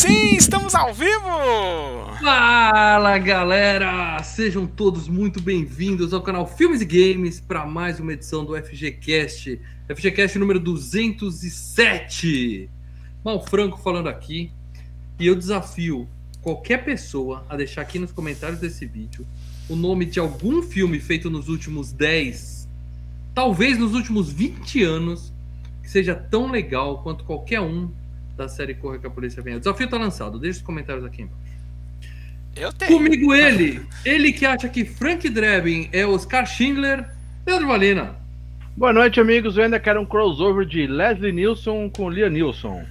sim, estamos ao vivo! Fala galera! Sejam todos muito bem-vindos ao canal Filmes e Games para mais uma edição do FGCast, FGCast número 207. Mal Franco falando aqui, e eu desafio qualquer pessoa a deixar aqui nos comentários desse vídeo o nome de algum filme feito nos últimos 10, talvez nos últimos 20 anos, que seja tão legal quanto qualquer um da série Corre que a Polícia Vem. O desafio tá lançado, deixa os comentários aqui embaixo. Eu tenho. Comigo ele, ele que acha que Frank Drebin é Oscar Schindler, Pedro Valina. Boa noite, amigos. Eu ainda quero um crossover de Leslie Nielsen com Liam Nielsen.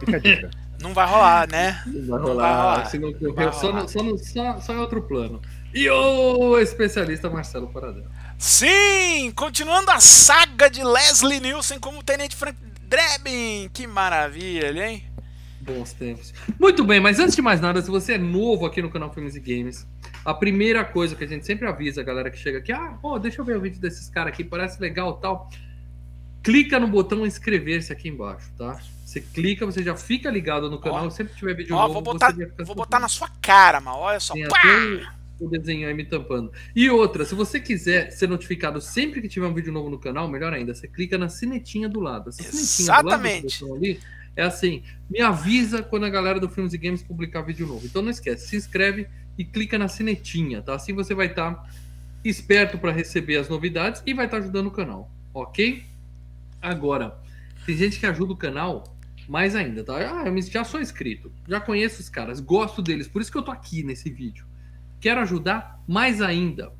Fica a dica. Não vai rolar, né? Não vai Não vai rolar, se não só, no- só, no- só, só em outro plano. E o especialista Marcelo Paradela. Sim! Continuando a saga de Leslie Nielsen como Tenente Frank Drebin. Que maravilha, hein? Bons tempos. Muito bem, mas antes de mais nada, se você é novo aqui no canal Filmes e Games, a primeira coisa que a gente sempre avisa a galera que chega aqui, ah, pô, deixa eu ver o vídeo desses caras aqui, parece legal e tal. Clica no botão inscrever-se aqui embaixo, tá? Você clica, você já fica ligado no canal, Ó. sempre que tiver vídeo Ó, novo, vou botar, vou botar na sua cara, mal. Olha só. Tem Pá! até o, o desenho aí me tampando. E outra, se você quiser ser notificado sempre que tiver um vídeo novo no canal, melhor ainda, você clica na sinetinha do lado. Essa sinetinha do lado Exatamente. ali é assim, me avisa quando a galera do Filmes e Games publicar vídeo novo. Então não esquece, se inscreve e clica na sinetinha, tá? Assim você vai estar esperto para receber as novidades e vai estar ajudando o canal, ok? Agora, tem gente que ajuda o canal mais ainda, tá? Ah, eu já sou inscrito, já conheço os caras, gosto deles, por isso que eu tô aqui nesse vídeo. Quero ajudar mais ainda.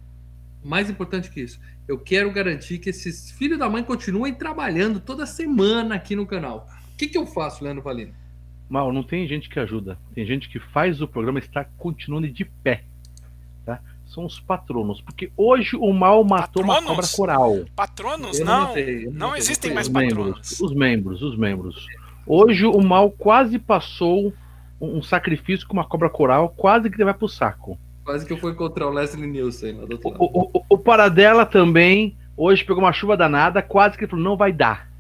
Mais importante que isso, eu quero garantir que esses filhos da mãe continuem trabalhando toda semana aqui no canal. O que, que eu faço, Leandro Valino? Mal, não tem gente que ajuda. Tem gente que faz o programa estar continuando de pé. Tá? São os patronos. Porque hoje o mal matou uma Patronos? cobra coral. Patronos? Eu Não. notei, eu Não notei, existem mais Os patronos. membros, os membros, os membros. Hoje o mal quase passou um um sacrifício com uma cobra coral, quase que ele vai pro saco. Quase que eu fui encontrar o Leslie Nielsen O, o, o, o Paradela também, hoje pegou uma chuva danada, quase que ele falou, não vai dar.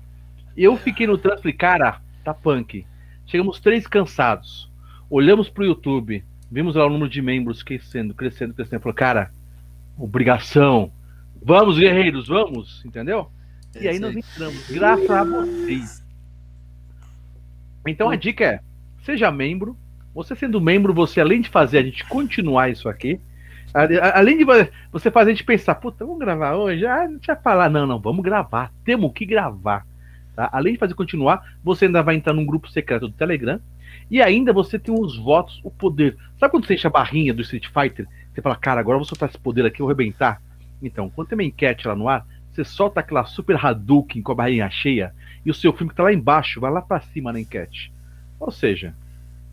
Eu fiquei no trânsito e falei, cara, tá punk. Chegamos três cansados. Olhamos pro YouTube, vimos lá o número de membros crescendo, crescendo, crescendo. Falou, cara, obrigação. Vamos, guerreiros, vamos, entendeu? É E aí isso nós entramos, graças a vocês. Então a dica é: seja membro. Você sendo membro, você além de fazer a gente continuar isso aqui, além de vo- você fazer a gente pensar, puta, vamos gravar hoje? Ah, não tinha falar. Não, não, vamos gravar. Temos que gravar. Tá? Além de fazer continuar, você ainda vai entrar num grupo secreto do Telegram. E ainda você tem os votos, o poder. Sabe quando você enche a barrinha do Street Fighter? Você fala, cara, agora eu vou soltar esse poder aqui, eu vou arrebentar. Então, quando tem uma enquete lá no ar, você solta aquela super Hadouken com a barrinha cheia e o seu filme que tá lá embaixo vai lá pra cima na enquete. Ou seja,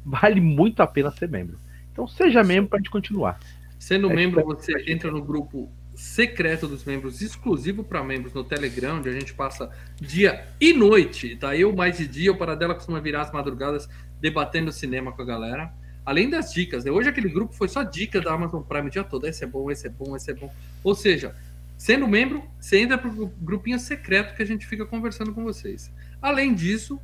vale muito a pena ser membro. Então seja membro pra gente continuar. Sendo É, membro, você entra no grupo secreto dos membros, exclusivo para membros no Telegram, onde a gente passa dia e noite, tá? Eu mais de dia, o Paradela costuma virar as madrugadas debatendo cinema com a galera. Além das dicas, né? Hoje aquele grupo foi só dica da Amazon Prime o dia todo. Esse é bom, esse é bom, esse é bom. Ou seja, sendo membro, você entra pro grupinho secreto que a gente fica conversando com vocês. Além disso,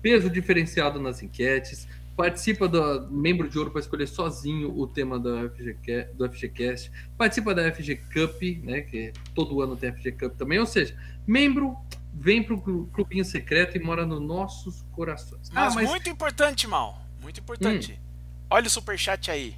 peso diferenciado nas enquetes, participa do membro de ouro para escolher sozinho o tema do, FG, do FGCast, participa da FG Cup, né, que todo ano tem FG Cup também, ou seja, membro vem pro clu- clubinho secreto e mora nos nossos corações. Mas, ah, mas muito importante, mal. Muito importante. Olha o superchat aí.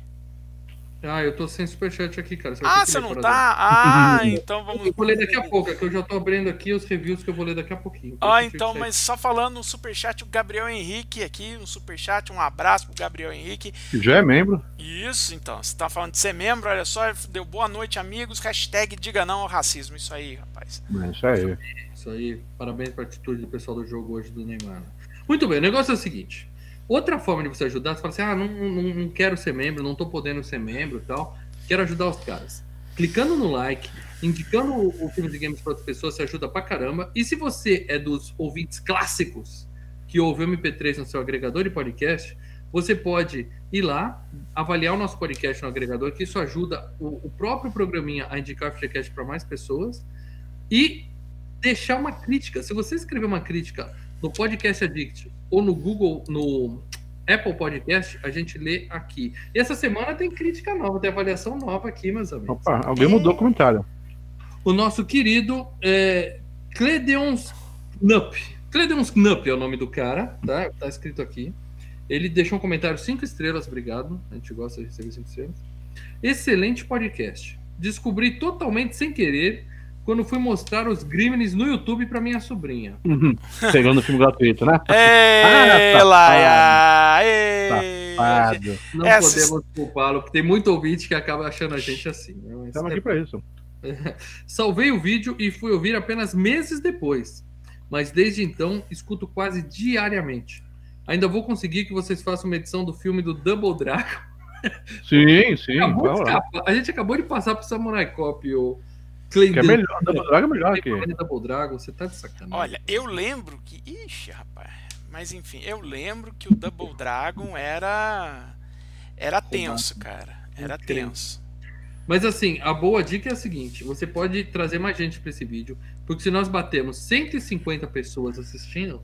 Ah, eu tô sem superchat aqui, cara. vai ter Ah, que você não tá? Ah, então vamos. Eu vou ler daqui a pouco, é que eu já tô abrindo aqui os reviews que eu vou ler daqui a pouquinho. Ah, Deixa eu então, mas só falando no superchat, o Gabriel Henrique aqui, no superchat, um abraço pro Gabriel Henrique. Já é membro. Isso, então, você tá falando de ser membro, olha só, deu boa noite, amigos, hashtag diga não ao racismo, isso aí, rapaz. É isso aí. Isso aí, parabéns pra atitude do pessoal do jogo hoje do Neymar. Muito bem, o negócio é o seguinte: outra forma de você ajudar, você fala assim, ah, não, não, não quero ser membro, não tô podendo ser membro e tal, quero ajudar os caras. Clicando no like, indicando o, o filme de games para outras pessoas, você ajuda pra caramba. E se você é dos ouvintes clássicos que ouve o MP3 no seu agregador de podcast, você pode ir lá, avaliar o nosso podcast no agregador, que isso ajuda o, o próprio programinha a indicar o FGCast para mais pessoas. E deixar uma crítica. Se você escrever uma crítica no Podcast Addict ou no Google, no Apple Podcast, a gente lê aqui. E essa semana tem crítica nova, tem avaliação nova aqui, meus amigos. Opa, alguém mudou o comentário. O nosso querido é, Cledeons Knupp. Cledeons Knupp é o nome do cara, tá? Tá escrito aqui. Ele deixou um comentário cinco estrelas, obrigado. A gente gosta de receber cinco estrelas. Excelente podcast. Descobri totalmente sem querer quando fui mostrar os Gremlins no YouTube para minha sobrinha. Uhum. Pegando o filme gratuito, né? Ê, Ah, Laia! Safado. Não Essa- podemos culpá-lo, porque tem muito ouvinte que acaba achando a gente assim. né? Estamos é- aqui pra isso. Salvei o vídeo e fui ouvir apenas meses depois. Mas desde então escuto quase diariamente. Ainda vou conseguir que vocês façam uma edição do filme do Double Dragon. Sim, sim. Acabou vai de lá. escapar. A gente acabou de passar pro Samurai Cop, o Clay Que é melhor, Double Dragon é melhor que. Double Dragon, você tá de sacanagem. Olha, eu lembro que. Ixi, rapaz. Mas enfim, eu lembro que o Double Dragon era. Era tenso, cara. Era tenso. Mas assim, a boa dica é a seguinte: você pode trazer mais gente para esse vídeo, porque se nós batemos 150 pessoas assistindo,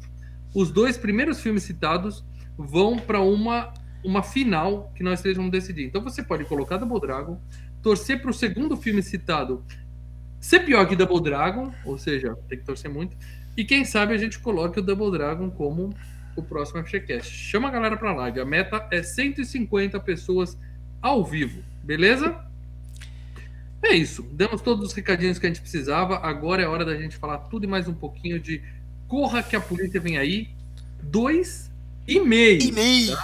os dois primeiros filmes citados vão para uma uma final que nós três vamos decidir. Então você pode colocar Double Dragon, torcer para o segundo filme citado ser pior que Double Dragon, ou seja, tem que torcer muito. E quem sabe a gente coloque o Double Dragon como o próximo FGCast. Chama a galera para live. A meta é 150 pessoas ao vivo, beleza? É isso. Demos todos os recadinhos que a gente precisava. Agora é hora da gente falar tudo e mais um pouquinho de Corra que a polícia vem aí. Dois e meio. E-mail!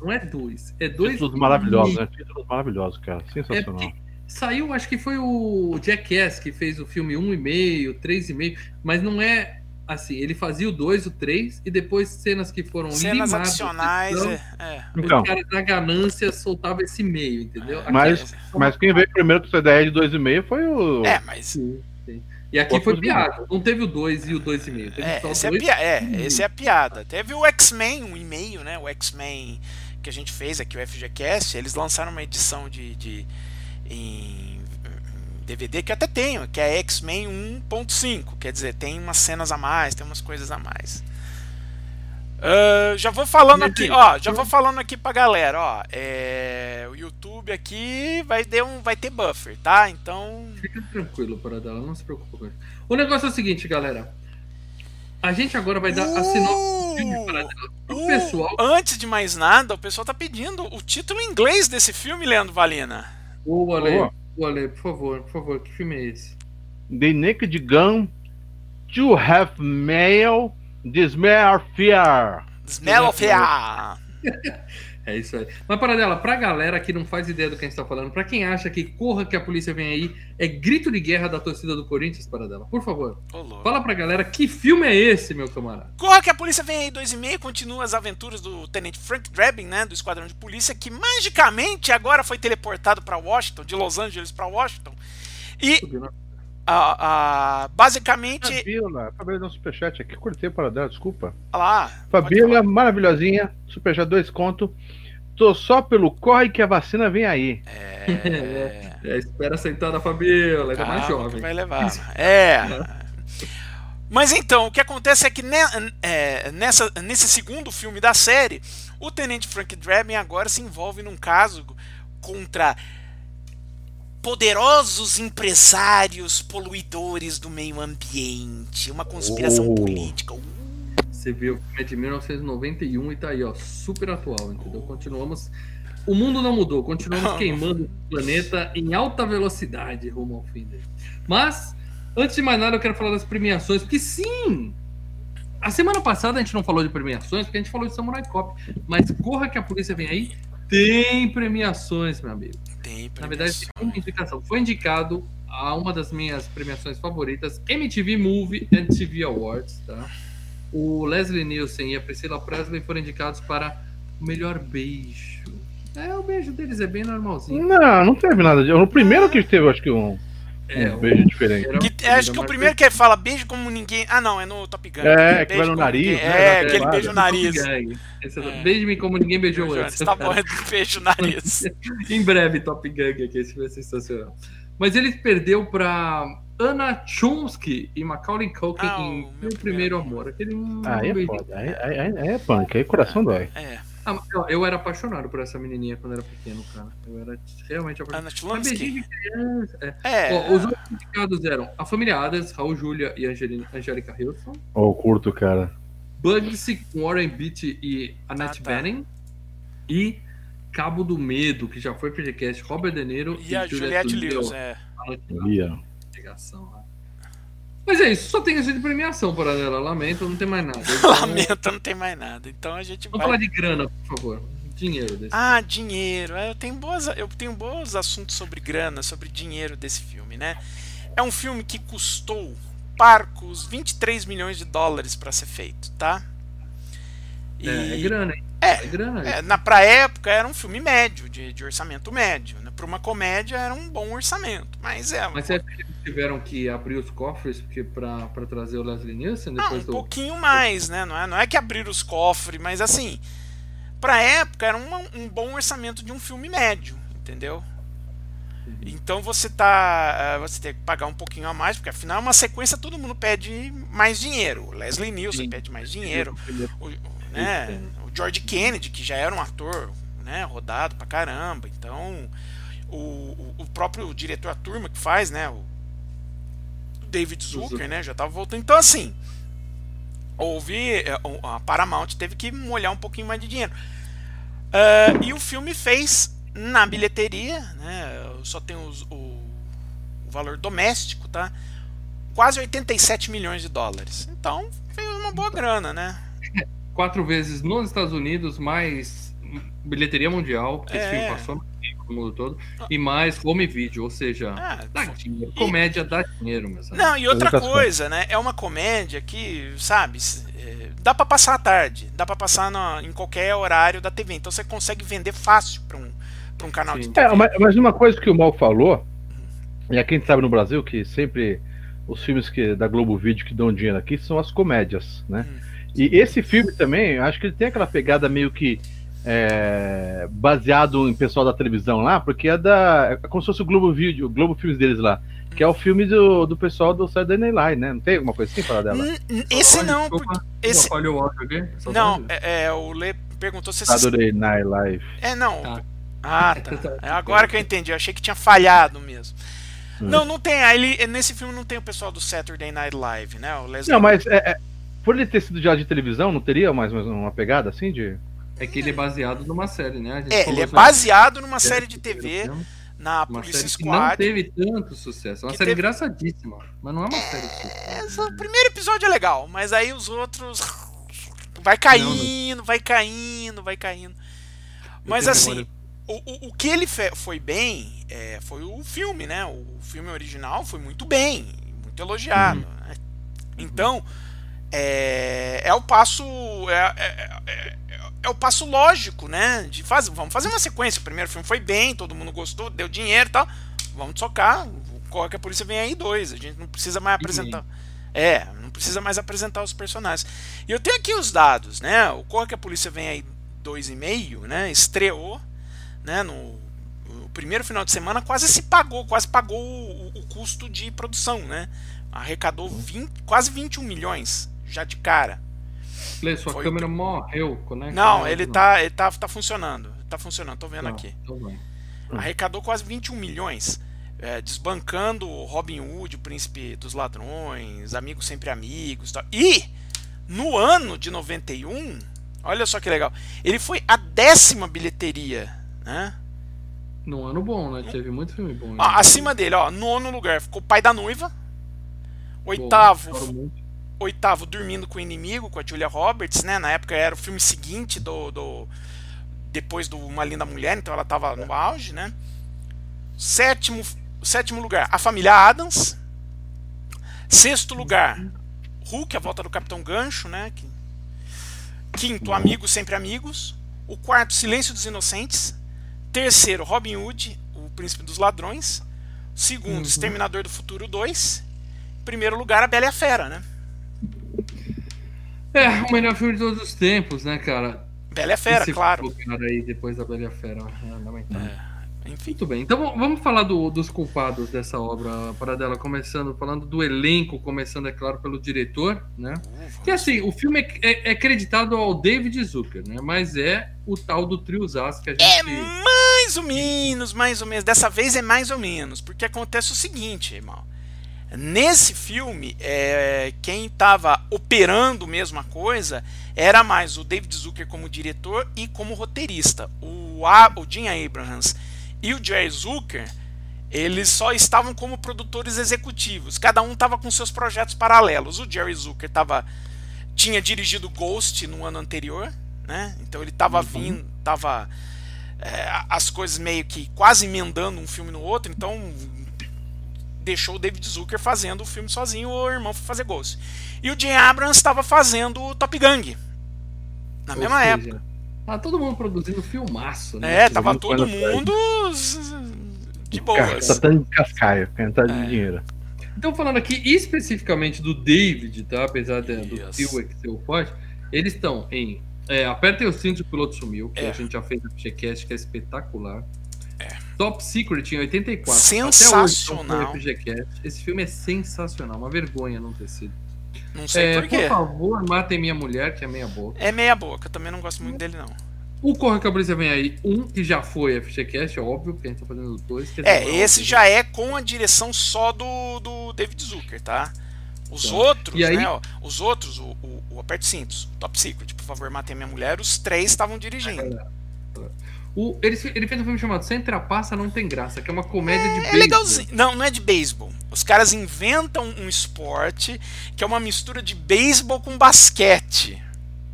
Não é dois. É dois. Títulos e maravilhosos, meio. né? Títulos maravilhosos, cara. Sensacional. É Saiu, acho que foi o Jackass que fez o filme 1,5, 3,5, mas não é assim. Ele fazia o 2, o 3 e depois cenas que foram Cenas limadas, adicionais. então, É, é. Então, o cara na ganância soltava esse meio, entendeu? É, Mas- mas quem veio primeiro com essa ideia de 2,5 foi o. É, mas. Sim, sim. E aqui Outros foi piada. Não teve o 2 e o 2,5. Teve É, só esse é, dois. pia é, esse é a piada. Teve o X-Men, um e-mail, né? O X-Men que a gente fez aqui, o FGCast, eles lançaram uma edição de, de em, DVD que eu até tenho, que é X-Men 1.5. Quer dizer, tem umas cenas a mais, tem umas coisas a mais. Ah, já vou falando aqui, ó, já vou falando aqui pra galera, ó, é, o YouTube aqui vai ter um, vai ter buffer, tá? Então, Fica tranquilo, Paradela, não se preocupa com isso. O negócio é o seguinte, galera. A gente agora vai dar a sinopse do filme, Paradela, pro Uh, pessoal. Antes de mais nada, o pessoal tá pedindo o título em inglês desse filme, Leandro Valina. Ô, Ale, ô, Ale, por favor, por favor, que filme é esse? The Naked Gun, To Have Male, Dismare Fear. Smell of Fear. É isso aí. Mas, Paradela, pra galera que não faz ideia do que a gente tá falando, pra quem acha que corra que a polícia vem aí, é grito de guerra da torcida do Corinthians, Paradela. Por favor, Ô, louco. fala pra galera que filme é esse, meu camarada. Corra que a polícia vem aí, dois e meio, continua as aventuras do Tenente Frank Drebin, né, do Esquadrão de Polícia, que magicamente agora foi teleportado pra Washington, de Los Angeles pra Washington. E, Subiu, né? a, a, basicamente, Fabiola, Fabiola deu um superchat aqui, cortei para dela, desculpa. lá, Fabiola, maravilhosinha, superchat dois conto. Tô só pelo corre que a vacina vem aí. é, É, espera sentar na Fabiola, ainda mais calma que jovem. vai levar. É. Mas então, o que acontece é que ne- é, nessa, nesse segundo filme da série, o Tenente Frank Drebin agora se envolve num caso contra poderosos empresários poluidores do meio ambiente, uma conspiração Oh. política. Você viu, o filme é de 1991 e tá aí, ó, super atual, entendeu? Continuamos. O mundo não mudou, continuamos queimando o planeta em alta velocidade rumo ao fim dele. Mas, antes de mais nada, eu quero falar das premiações, porque sim! A semana passada a gente não falou de premiações, porque a gente falou de Samurai Cop. Mas corra que a polícia vem aí, tem premiações, meu amigo. Tem Na verdade, premiações. tem uma indicação. Foi indicado a uma das minhas premiações favoritas, MTV Movie and TV Awards, tá? O Leslie Nielsen e a Priscilla Presley foram indicados para o melhor beijo. É, o beijo deles é bem normalzinho. Não, não teve nada. de- No primeiro que teve, acho que um, É, um o- beijo diferente. Que- é, acho que o primeiro que ele fala beijo como ninguém. Ah, não, é no Top Gun. É, que vai beijo no nariz, ninguém- né, É, na aquele beijo no nariz. É É. Beije-me como ninguém beijou antes. Tá bom, é do beijo no nariz. em breve, Top Gang aqui, esse vai ser sensacional. Mas ele perdeu para Anna Chomsky e Macaulay Culkin Ah, o em Meu Meu Primeiro Amor. Aquele um Aí é foda. Aí, aí, aí- aí é punk, aí coração dói. É. Ah, ó, eu era apaixonado por essa menininha quando era pequeno, cara. Eu era realmente apaixonado. Ana de criança. É. É, Ó, os outros indicados eram A Família Adams, Raul Júlia e Angelina, Angélica Houston. Ó, eu curto, cara. Bugsy com Warren Beatty e Annette Ah, tá. Bening. E Cabo do Medo, que já foi podcast, Robert De Niro e a Juliette Lewis, é. Ali, ó. Ligação lá. Mas é isso, só tem esse de premiação para ela. Lamento, não tem mais nada. Lamento, não tem mais nada. Então a gente Vamos falar vai. de grana, por favor. Dinheiro desse. Ah, dinheiro. É, Eu tenho, boas, eu tenho bons assuntos sobre grana, sobre dinheiro desse filme, né? É um filme que custou parcos 23 milhões de dólares para ser feito, tá? E- É, é grana, hein? É, É grana. É, na pra época era um filme médio, de, de orçamento médio. Né? Para uma comédia era um bom orçamento. Mas é. Mas você eles tiveram que abrir os cofres porque pra trazer o Leslie Nielsen não, depois um do. pouquinho mais, né? Não é, não é que abrir os cofres, mas assim. Pra época era uma- um bom orçamento de um filme médio, entendeu? Então você tá. eh, Você tem que pagar um pouquinho a mais, porque afinal é uma sequência, todo mundo pede mais dinheiro. O Leslie Nielsen Sim. pede mais dinheiro. Primeiro. o, né, o George Kennedy, que já era um ator né, rodado pra caramba. Então, o, o, o próprio diretor, a turma que faz, né, o David Zucker, né, já tava voltando. Então, assim, houve. é, A Paramount teve que molhar um pouquinho mais de dinheiro. Ah, e o filme fez na bilheteria, né, só tem os- o, o valor doméstico, tá? Quase 87 milhões de dólares. Então, fez uma boa grana, né? Quatro vezes nos Estados Unidos, mais bilheteria mundial, que esse É. filme passou no mundo todo, e mais home video, ou seja, Ah, dá dinheiro. Comédia dá dinheiro, amigos. Não, e outra coisa, né? É uma comédia que, sabe, é, dá pra passar à tarde, dá pra passar na- em qualquer horário da TV. Então você consegue vender fácil pra um, pra um canal de Sim. TV. É, mas, mas uma coisa que o Mal falou, e aqui a gente sabe no Brasil que sempre os filmes que, da Globo Vídeo que dão dinheiro aqui são as comédias, né? Hum. E esse filme também, eu acho que ele tem aquela pegada meio que é, baseado em pessoal da televisão lá, porque é da. É como se fosse o Globo Vídeo, o Globo Filmes deles lá. Que é o filme do, do pessoal do Saturday Night Live, né? Não tem alguma coisa assim para dela? N- n- Esse não, desculpa, esse Olha o áudio aqui. não, é, é, o Lê perguntou se esse Saturday Night Live. É, não. Tá. Ah, tá. É agora que eu entendi. Eu achei que tinha falhado mesmo. Hum. Não, não tem. Aí ele, nesse filme não tem o pessoal do Saturday Night Live, né? O Leslie Não, mas é, é, por ele ter sido já de televisão, não teria mais, mais uma pegada assim de. É que ele é baseado numa série, né? É, ele é baseado numa série de primeiro TV, na Uma Polícia série que não Squad. teve tanto sucesso. É uma série teve- engraçadíssima, mas não é uma série de. Essa- o primeiro episódio é legal, mas aí os outros. Vai caindo, vai caindo, vai caindo. Mas assim, o, o, o que ele foi bem é, foi o filme, né? O filme original foi muito bem, muito elogiado. né? Então, é, é o passo. É, é- é- é- é o passo lógico, né? De fazer, vamos fazer uma sequência. O primeiro filme foi bem, todo mundo gostou, deu dinheiro e tal. Vamos tocar. Corre que a polícia vem aí dois. A gente não precisa mais apresentar. É, não precisa mais apresentar os personagens. E eu tenho aqui os dados, né? O Corre que a polícia vem aí dois e meio, né? Estreou, né? No o primeiro final de semana quase se pagou, quase pagou o, o custo de produção, né? Arrecadou 20, quase 21 milhões já de cara. Lê, sua Foi- câmera morreu, conecta. Não, ela ele de tá, ele tá, tá funcionando. Tá funcionando, tô vendo novo. aqui. Então vai. Arrecadou quase 21 milhões, é, desbancando o Robin Hood, o príncipe dos ladrões, amigos sempre amigos. Tal. E no ano de 91, olha só que legal, ele foi a décima bilheteria, né? Num ano bom, né? Teve muito filme bom. Ó, né? acima dele, ó, nono lugar ficou Pai da Noiva. Bom, Oitavo, muito. Oitavo Dormindo com o Inimigo, com a Julia Roberts, né? Na época era o filme seguinte do. do depois do Uma Linda Mulher, então ela tava no auge, né? Sétimo, sétimo lugar, A Família Adams. Sexto lugar, Hulk, A Volta do Capitão Gancho, né? Quinto, Amigos Sempre Amigos. O quarto, Silêncio dos Inocentes. Terceiro, Robin Hood, O Príncipe dos Ladrões. Segundo, Uhum. Exterminador do Futuro 2. Primeiro lugar, A Bela e a Fera, né? É, o melhor filme de todos os tempos, né, cara? Bela Fera, Esse claro. aí depois da Bela Fera. É lamentável. Enfim. Muito bem, então vamos falar do- dos culpados dessa obra, Paradela, começando, falando do elenco, começando, é claro, pelo diretor, né? Que assim, o filme é, é, é creditado ao David Zucker, né? Mas é o tal do triozaço que a gente. É mais ou menos, mais ou menos. Dessa vez é mais ou menos, porque acontece o seguinte, irmão. Nesse filme, é, quem estava operando mesmo a coisa era mais o David Zucker como diretor e como roteirista. O, A- o Jim Abrahams e o Jerry Zucker, eles só estavam como produtores executivos. Cada um estava com seus projetos paralelos. O Jerry Zucker tava, tinha dirigido Ghost no ano anterior, né? Então ele estava vindo, tava é, as coisas meio que quase emendando um filme no outro, então deixou o David Zucker fazendo o filme sozinho, o irmão foi fazer Ghost. E o Jim Abrams estava fazendo o Top Gang. Na Ou mesma seja, época. Tá todo mundo produzindo filmaço, né? É, tava todo mundo de boas. tá tão de cascaio, cantar É. de dinheiro. Então, falando aqui especificamente do David, tá? Apesar de, do. Silver que ser o forte, eles estão em é, Apertem os cintos, o piloto sumiu, que É. a gente já fez no FGCast, que é espetacular. Top Secret em 84. Sensacional. Até hoje, FGCast. Esse filme é sensacional, uma vergonha não ter sido. Não sei É, por quê. favor, matem minha mulher, que é meia boca. É meia boca, eu também não gosto muito dele, não. O Corre que a Polícia Vem Aí, um que já foi FGCast, é óbvio, porque a gente tá fazendo dois. É, não esse já é com a direção só do, do David Zucker, tá? Os Tá. outros, aí- né? ó, os outros, o, o, o Aperte Cintos, Top Secret, por favor, matem minha mulher, os três estavam dirigindo. O, ele, ele fez um filme chamado Sem Trapaça Não Tem Graça, que é uma comédia de É beisebol. legalzinho. Não, não é de beisebol. Os caras inventam um esporte que é uma mistura de beisebol com basquete.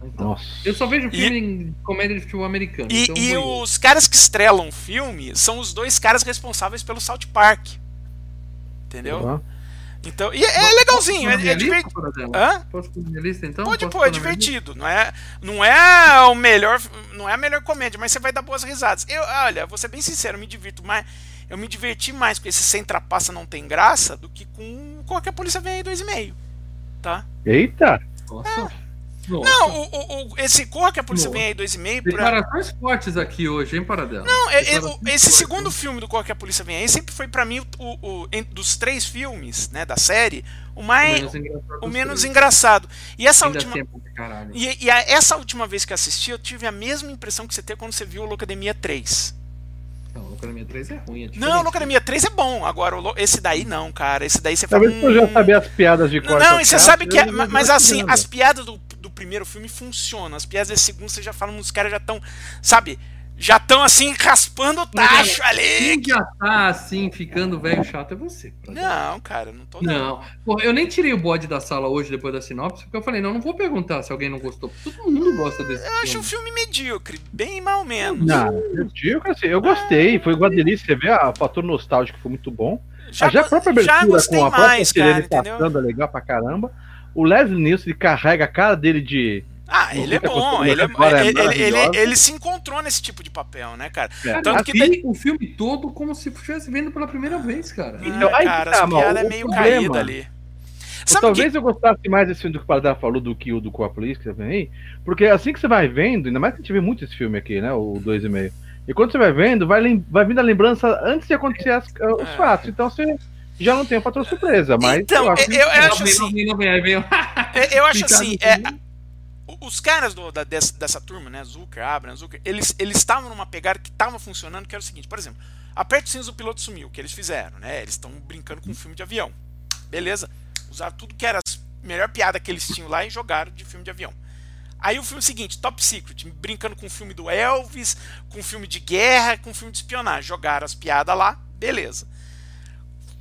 Então, Nossa. eu só vejo filme em comédia de futebol americano. E, então e vou- os caras que estrelam o filme são os dois caras responsáveis pelo South Park. Entendeu? Ó. Então, e é legalzinho, é, Posso na é lista, divertido. Hã? Posso minha lista então? Pode Posso pôr, é divertido. Não é, não é o melhor, não é a melhor comédia, mas você vai dar boas risadas. Eu, olha, vou ser bem sincero, eu me divirto mais. Eu me diverti mais com esse sem trapaça não tem graça do que com qualquer polícia vem aí 2,5. Tá? Eita! Nossa. Nossa. Não, o, o- o- esse corra que a polícia Nossa. vem aí 2,5 pra... Declarações fortes aqui hoje, hein, Paradela? Não, é- é- o- esse fortes, segundo filme do Corra que a Polícia Vem Aí sempre foi pra mim o, o- o- dos três filmes, né, da série, o mais menos engraçado o menos engraçado. E essa Ainda última é e, e a- essa última vez que assisti, eu tive a mesma impressão que você teve quando você viu o Locademia 3. Não, o Locademia 3 é ruim. É Não, o. Locademia 3 é bom. Agora, o esse daí não, cara. Esse daí você fala. Talvez eu já "Hum, saber as piadas de Não, corte não, ao e você sabe que. eu é- não mas assim, as piadas do primeiro filme funcionam. As piadas desse segundo você já fala, os caras já estão. Sabe? Já estão assim, raspando o tacho ali. Quem já tá assim, ficando velho chato é você. Não, cara, não tô. Não, Porra, eu nem tirei o bode da sala hoje depois da sinopse, porque eu falei, não, não vou perguntar se alguém não gostou. Todo mundo gosta desse Eu acho um filme. filme medíocre, bem mal menos. Não, eu digo assim, eu gostei, foi uma delícia. Você vê a o fator nostálgico foi muito bom. Já, já a própria já abertura gostei com a própria mais, cara, sirene entendeu? passando é legal pra caramba. O Leslie Nielsen ele carrega a cara dele de. Ah, ele é bom, ele, é- é ele, ele, se encontrou nesse tipo de papel, né, cara? É, Tanto que vi o filme todo como se estivesse vendo pela primeira vez, cara. Então, Ah, aí que cara, tá, piadas é meio problema- caída ali. Sabe talvez que... eu gostasse mais desse filme do que o Paradela falou do que o do Coa Police, que você vem aí. Porque assim que você vai vendo, ainda mais que a gente vê muito esse filme aqui, né? O 2,5. E quando você vai vendo, vai, lem- vai vindo a lembrança antes de acontecer as- os É. fatos. Então você já não tem a fator surpresa. Mas Então, eu acho eu, acho assim, não vem, não vem, aí vem. eu acho assim, é, o- os caras do- da- dessa, dessa turma, né, Zucker, Abrams, Zucker, eles eles estavam numa pegada que estava funcionando, que era o seguinte, por exemplo, aperta os cintos do piloto sumiu, que eles fizeram, né? Eles estão brincando com um filme de avião. Beleza? Usaram tudo que era a melhor piada que eles tinham lá e jogaram de filme de avião. Aí o filme seguinte, Top Secret, brincando com o filme do Elvis, com o filme de guerra, com o filme de espionagem. Jogaram as piadas lá, beleza.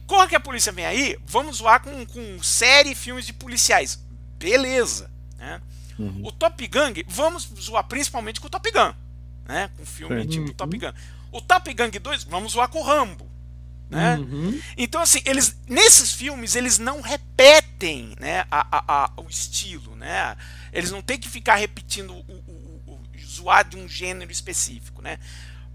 Corra que a polícia vem aí, vamos zoar com, com série e filmes de policiais. Beleza. Né? Uhum. O Top Gang, vamos zoar principalmente com o Top Gun. Né? Com filme Sim. tipo Uhum. Top Gun. O Top Gang 2, vamos zoar com o Rambo. Né? Uhum. Então, assim, eles nesses filmes eles não repetem né, a, a- a- o estilo, né? Eles não têm que ficar repetindo o, o- o- o- zoar de um gênero específico, né?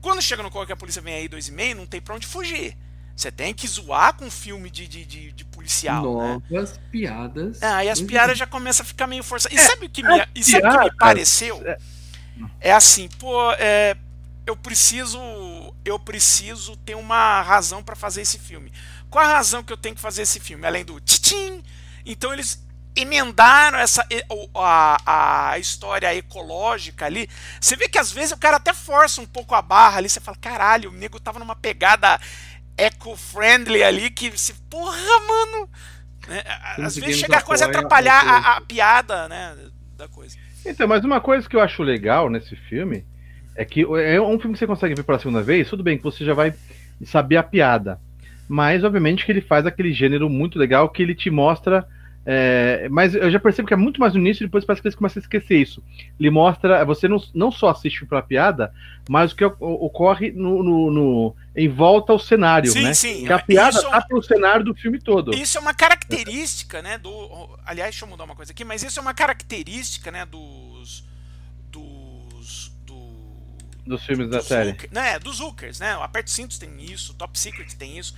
Quando chega no qual que a polícia vem aí 2,5, não tem pra onde fugir. Você tem que zoar com filme de, de, de, de policial, né? Novas piadas. Ah, e as Muito piadas já começam a ficar meio forçadas. E É, sabe o que me, e sabe que me pareceu? é- É assim, pô, é, eu preciso eu preciso ter uma razão para fazer esse filme. Qual a razão que eu tenho que fazer esse filme? Além do tchim. Então eles emendaram essa a, a história ecológica ali. Você vê que às vezes o cara até força um pouco a barra ali. Você fala, caralho, o nego tava numa pegada eco-friendly ali que se porra, mano. Né? Às vezes chega a quase atrapalhar a, a piada, né, da coisa. Então, mas uma coisa que eu acho legal nesse filme é que é um filme que você consegue ver pela segunda vez, tudo bem que você já vai saber a piada. Mas, obviamente, que ele faz aquele gênero muito legal que ele te mostra. É, mas eu já percebo que é muito mais no início e depois parece que eles começam a esquecer isso. Ele mostra. Você não, não só assiste pela piada, mas o que ocorre no, no, no em volta ao cenário, sim, né? Sim, que a piada isso, tá pro cenário do filme todo. Isso é uma característica, né? Do, aliás, deixa eu mudar uma coisa aqui, mas isso é uma característica, né? Dos. Dos. Do, dos filmes dos da série. né, dos Hookers, né? O Aperto Cintos tem isso, Top Secret tem isso.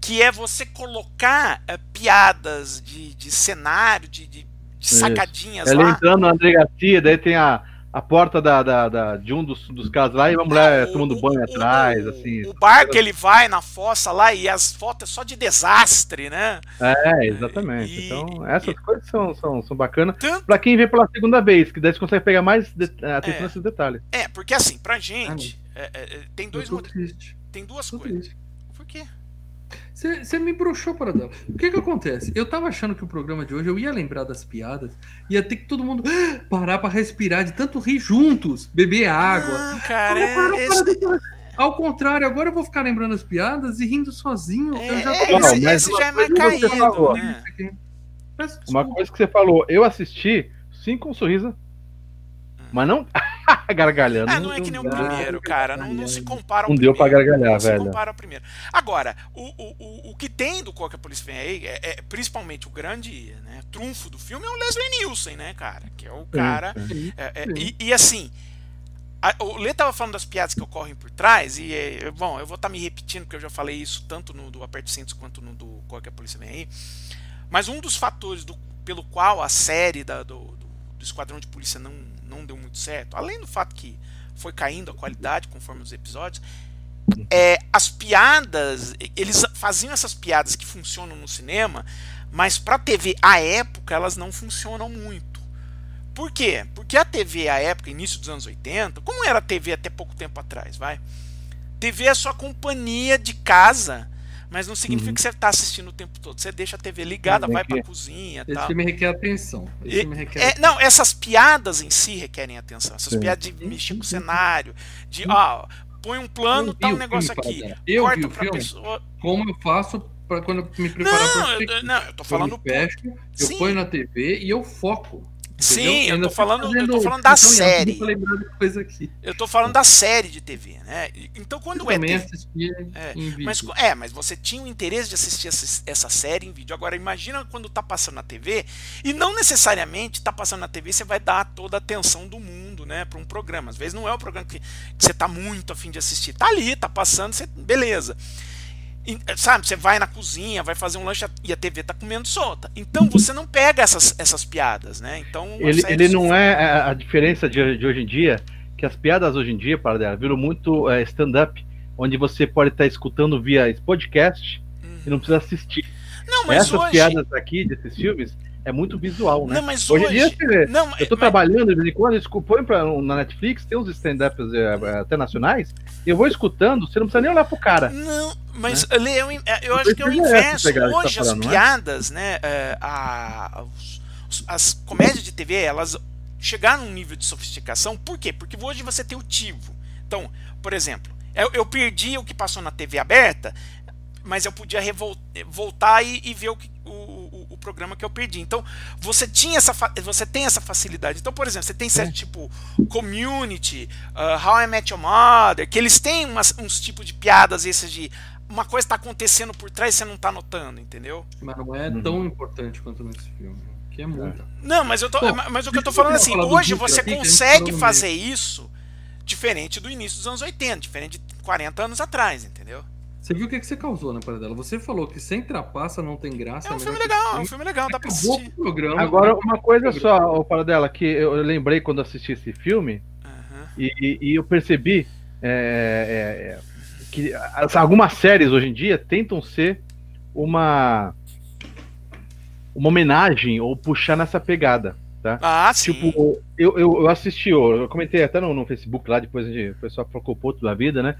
Que é você colocar uh, piadas de, de cenário, de, de, de sacadinhas Ela lá. entrando na delegacia, daí tem a a porta da, da, da, de um dos, dos casos lá e uma mulher o, tomando banho o, atrás, o, assim. O bar que ele vai na fossa lá e as fotos é só de desastre, né? É, exatamente. E, então, essas e, coisas são, são, são bacanas tanto, pra quem vê pela segunda vez, que daí você consegue pegar mais de, atenção é, nesses detalhes. É, porque assim, pra gente, ah, é, é, tem dois Tem duas coisas. Por quê? Você me bruxou, Paradão. O que que acontece? Eu tava achando que o programa de hoje eu ia lembrar das piadas, ia ter que todo mundo parar para respirar, de tanto rir juntos, beber água. Não, cara, para, para, esse... para, Ao contrário, agora eu vou ficar lembrando as piadas e rindo sozinho. É, eu já tô... não, esse, esse já é mais caído, né? Uma coisa que você falou, eu assisti, sim com um sorriso, mas não gargalhando. Ah, não é que nem o primeiro, cara. Não, não se compara ao Não primeiro. deu pra gargalhar, não velho. se compara ao primeiro. Agora, o, o, o, o que tem do Qual que a Polícia Vem Aí, é, é, principalmente o grande né, trunfo do filme, é o Leslie Nielsen, né, cara? Que é o cara. É, é, e, e, assim. A, o Lê tava falando das piadas que ocorrem por trás, e é, bom, eu vou estar tá me repetindo, porque eu já falei isso tanto no do Aperto Cintos quanto no do Qual que a Polícia Vem Aí. Mas um dos fatores do, pelo qual a série da, do, do, do Esquadrão de Polícia não, não deu muito certo, além do fato que foi caindo a qualidade conforme os episódios, é, as piadas, eles faziam essas piadas que funcionam no cinema, mas para TV à época elas não funcionam muito. Por quê? Porque a TV à época, início dos anos 80, como era a TV até pouco tempo atrás, vai? TV é sua companhia de casa mas não significa uhum. que você está assistindo o tempo todo. Você deixa a TV ligada, vai para a cozinha. Esse tal. filme requer atenção. Esse e, requer é, atenção. Não, essas piadas em si requerem atenção. Essas Sim. piadas de mexer com o cenário, de ó, põe um plano, tá um negócio aqui. Eu corta vi o filme, pessoa. Como eu faço para quando me preparar para eu, não, eu tô falando. Eu, fecho, eu ponho na TV e eu foco. Sim, eu tô, falando, eu tô falando da série. Eu tô falando da série de TV, né? Então quando eu é também TV, é, mas é, mas você tinha o interesse de assistir essa, essa, série em vídeo. Agora imagina quando tá passando na TV e não necessariamente tá passando na TV você vai dar toda a atenção do mundo, né, para um programa. Às vezes não é o programa que, que você tá muito afim de assistir. Tá ali, tá passando, você, beleza sabe, você vai na cozinha, vai fazer um lanche e a TV tá comendo solta. Então você não pega essas, essas piadas, né? Então ele, ele não é a, a diferença de, de, hoje em dia, que as piadas hoje em dia, para dela, viram muito é, stand-up, onde você pode estar escutando via podcast uhum. e não precisa assistir. Não, mas Essas hoje... piadas aqui desses filmes é muito visual, né? Não, mas hoje, hoje... em dia, não, eu tô mas... trabalhando de vez em quando, põe pra, na Netflix, tem uns stand-ups é, até nacionais, e eu vou escutando, você não precisa nem olhar pro cara. Não, mas né? eu, eu, eu acho que é o inverso. Hoje tá falando, as é? piadas, né, é, a, as, as comédias de TV, elas chegaram num nível de sofisticação, por quê? Porque hoje você tem o tivo. Então, por exemplo, eu, eu perdi o que passou na TV aberta, mas eu podia voltar e, e ver o, o, programa que eu perdi. Então, você tinha essa você tem essa facilidade. Então, por exemplo, você tem certo tipo Community, uh, How I Met Your Mother, que eles têm umas, uns tipos de piadas esses de uma coisa está acontecendo por trás e você não está notando, entendeu? Mas não é uhum. tão importante quanto nesse filme. Que é muito. Não, mas eu tô, Pô, mas o que eu tô falando assim, hoje você consegue fazer isso diferente do início dos anos 80, diferente de 40 anos atrás, entendeu? Você viu o que, que você causou na Paradela? Você falou que sem trapaça não tem graça. É um filme legal, é um filme legal, dá pra assistir. Programa, Agora, uma coisa só, Paradela, que eu lembrei quando assisti esse filme, uhum. e, e, eu percebi, é, é, é que as- algumas séries hoje em dia tentam ser uma uma homenagem ou puxar nessa pegada. Ah, sim. Tipo, eu, eu, eu assisti, eu comentei até no, no Facebook lá, depois a gente, o pessoal falou puto da vida, né?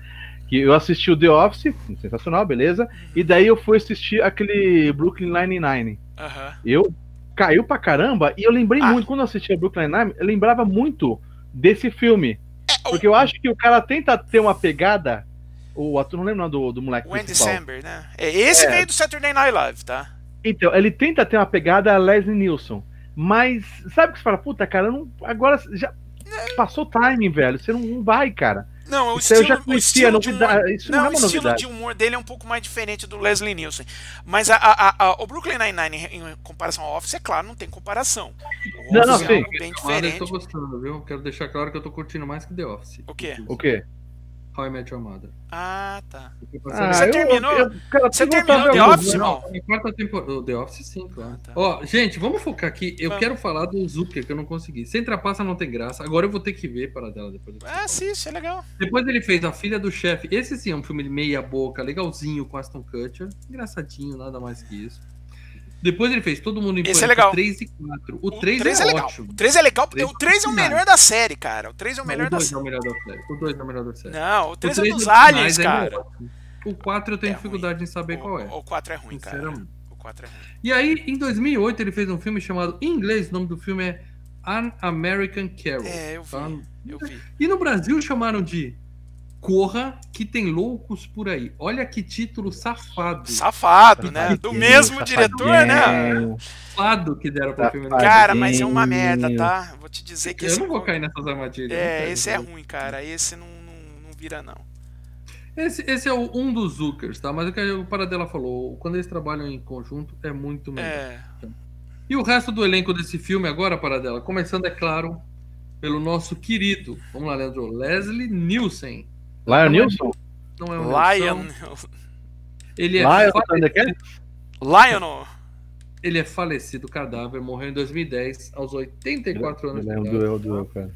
Que eu assisti o The Office, sensacional, beleza. E daí eu fui assistir aquele Brooklyn Nine-Nine. Aham. Eu caiu pra caramba e eu lembrei Ah. muito, quando eu assisti a Brooklyn Nine, eu lembrava muito desse filme. É, o- Porque eu acho que o cara tenta ter uma pegada. O ator, não lembro o nome do, do moleque O Andy principal. Samberg, né? É, esse É. veio do Saturday Night Live, tá? Então, ele tenta ter uma pegada a Leslie Nielsen. Mas, sabe o que você fala? Puta, cara, não, agora já passou o timing, velho. Você não, não vai, cara. Não, o Isso aí eu estilo, já o conhecia, estilo de novidade- humor, isso não não, é o estilo novidade. de humor dele é um pouco mais diferente do Leslie Nielsen. Mas a, a- a- a- o Brooklyn Nine-Nine, em comparação ao Office, é claro, não tem comparação. O Não, não, Office é sim. bem Chamada, eu tô diferente. gostando, viu? Quero deixar claro que eu tô curtindo mais que The Office. O quê? O quê? How I Met Your Mother. Ah, tá. Ah, Você eu- terminou? eu- cara, Você terminou The Office, Não, irmão? quarta temporada. o The Office, sim, claro. Ah, tá. Ó, gente, vamos focar aqui. Eu Vamos. quero falar do Zucker, que eu não consegui. Sem trapaça não tem graça. Agora eu vou ter que ver para dela depois. Ah, assiste, é legal. Depois ele fez A Filha do Chefe. Esse sim é um filme de meia boca, legalzinho, com Aston Kutcher. Engraçadinho, nada mais que isso. Depois ele fez Todo Mundo em Esse é Pânico legal. 3 e 4. O O 3, três é, é legal. ótimo. O 3 é legal, porque o 3 é o finais. melhor da série, cara. O 3 é o Não, melhor o da 2 é série. o melhor da série. O 2 é o melhor da série. Não, o 3 é três dos finais aliens, é cara. ótimo. O 4 eu tenho É dificuldade em saber qual é. O, o 4 é ruim, cara. O 4 é ruim. E aí, em 2008, ele fez um filme chamado, em inglês, o nome do filme é An American Carol. É, eu vi. tá? Eu vi. E no Brasil chamaram de Corra, que tem loucos por aí. Olha que título safado. Safado, né? Do mesmo diretor, né? Safado que deram pro filme. Cara, mas é uma merda, tá? Vou te dizer que Eu esse. não vou cair nessas armadilhas. É, esse é ruim, cara. Esse não, não, não vira, não. Esse, esse é o- um dos Zuckers, tá? Mas o que o Paradela falou, quando eles trabalham em conjunto, é muito melhor. É. E o resto do elenco desse filme agora, Paradela, começando, é claro, pelo nosso querido, vamos lá, Leandro, Leslie Nielsen. Lion Nilson? Não é um Lion. Ele é, Lion Thundercat? Lionel. ele é falecido, cadáver, morreu em 2010, aos 84 anos de Eu idade. lembro do, do, cara.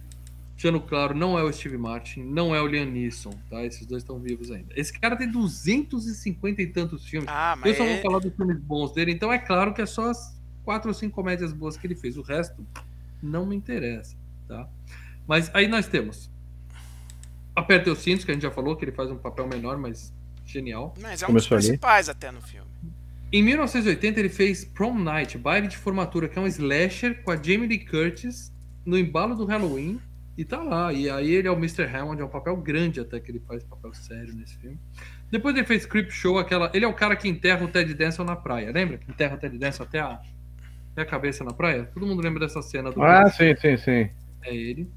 Deixando claro, não é o Steve Martin, não é o Liam Neeson, tá? Esses dois estão vivos ainda. Esse cara tem 250 e tantos filmes. Ah, Eu mas. só vou é- falar dos filmes bons dele, então é claro que é só as quatro ou cinco comédias boas que ele fez. O resto não me interessa, tá? Mas aí nós temos Aperta os cintos, que a gente já falou que ele faz um papel menor, mas genial. Mas é um Começou dos ali. principais até no filme. Em 1980 ele fez Prom Night, baile de formatura, que é um slasher com a Jamie Lee Curtis no embalo do Halloween. E tá lá. E aí ele é o Mr. Hammond, é um papel grande até que ele faz papel sério nesse filme. Depois ele fez Creep Show, aquela. Ele é o cara que enterra o Ted Danson na praia. Lembra? Que enterra o Ted Danson até a, até a cabeça na praia? Todo mundo lembra dessa cena do Ah, sim, sim, sim. É ele.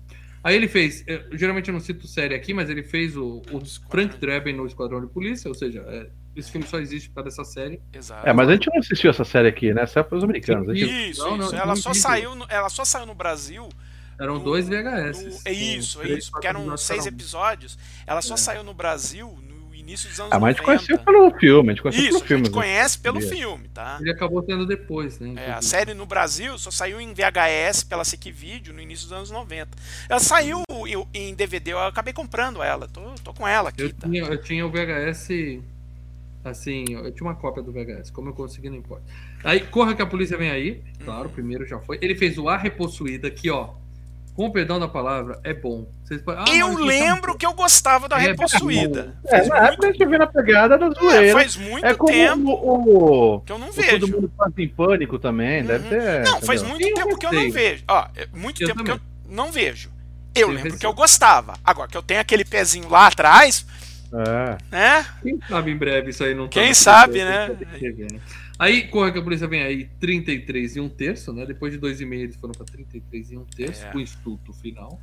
Aí ele fez. eu- geralmente eu não cito série aqui, mas ele fez o, o. Frank Drebin no Esquadrão de Polícia, ou seja, é, esse filme só existe por causa dessa série. Exato. É, mas a gente não assistiu essa série aqui, né? Essa é para os americanos. A gente- Isso, Não, não, isso. Ela não só saiu, no, ela só saiu no Brasil. Eram no- dois no- VHS. é isso, é isso. Porque eram seis episódios. Ela só É. saiu no Brasil início dos anos Ah, mas a gente 90. conheceu pelo filme, a gente conheceu Isso, pelo a filme. gente né? conhece pelo filme, tá? Ele acabou tendo depois, né? É, a série no Brasil só saiu em VHS pela Sec Video no início dos anos 90. Ela saiu em- em DVD, eu acabei comprando ela. Tô, tô com ela aqui, Eu tá? tinha, eu tinha o VHS. Assim, eu tinha uma cópia do VHS. Como eu consegui, não importa. Aí, Corra que a polícia vem aí. Claro, o primeiro já foi. Ele fez o A Repossuída, que, ó, com o perdão da palavra, é bom. Vocês podem- Ah, eu Maurício, lembro que eu gostava da É, Repossuída. É, na época a gente viu na pegada da É, zoeira. faz muito É como tempo o, o, que eu não vejo. Todo Mundo Faz em Pânico também, deve Uhum. ter. Não, faz entendeu? muito Eu tempo que eu não vejo. Ó, é muito Eu tempo que eu também. não vejo. Eu Eu lembro recebi. que eu gostava. Agora que eu tenho aquele pezinho lá atrás, É. né? Quem sabe em breve isso aí não tá Quem no sabe, né? né? Aí, Corra que a polícia vem aí, 33 e um terço, né? Depois de dois e meio eles foram pra 33 e um terço, É. com o instituto final.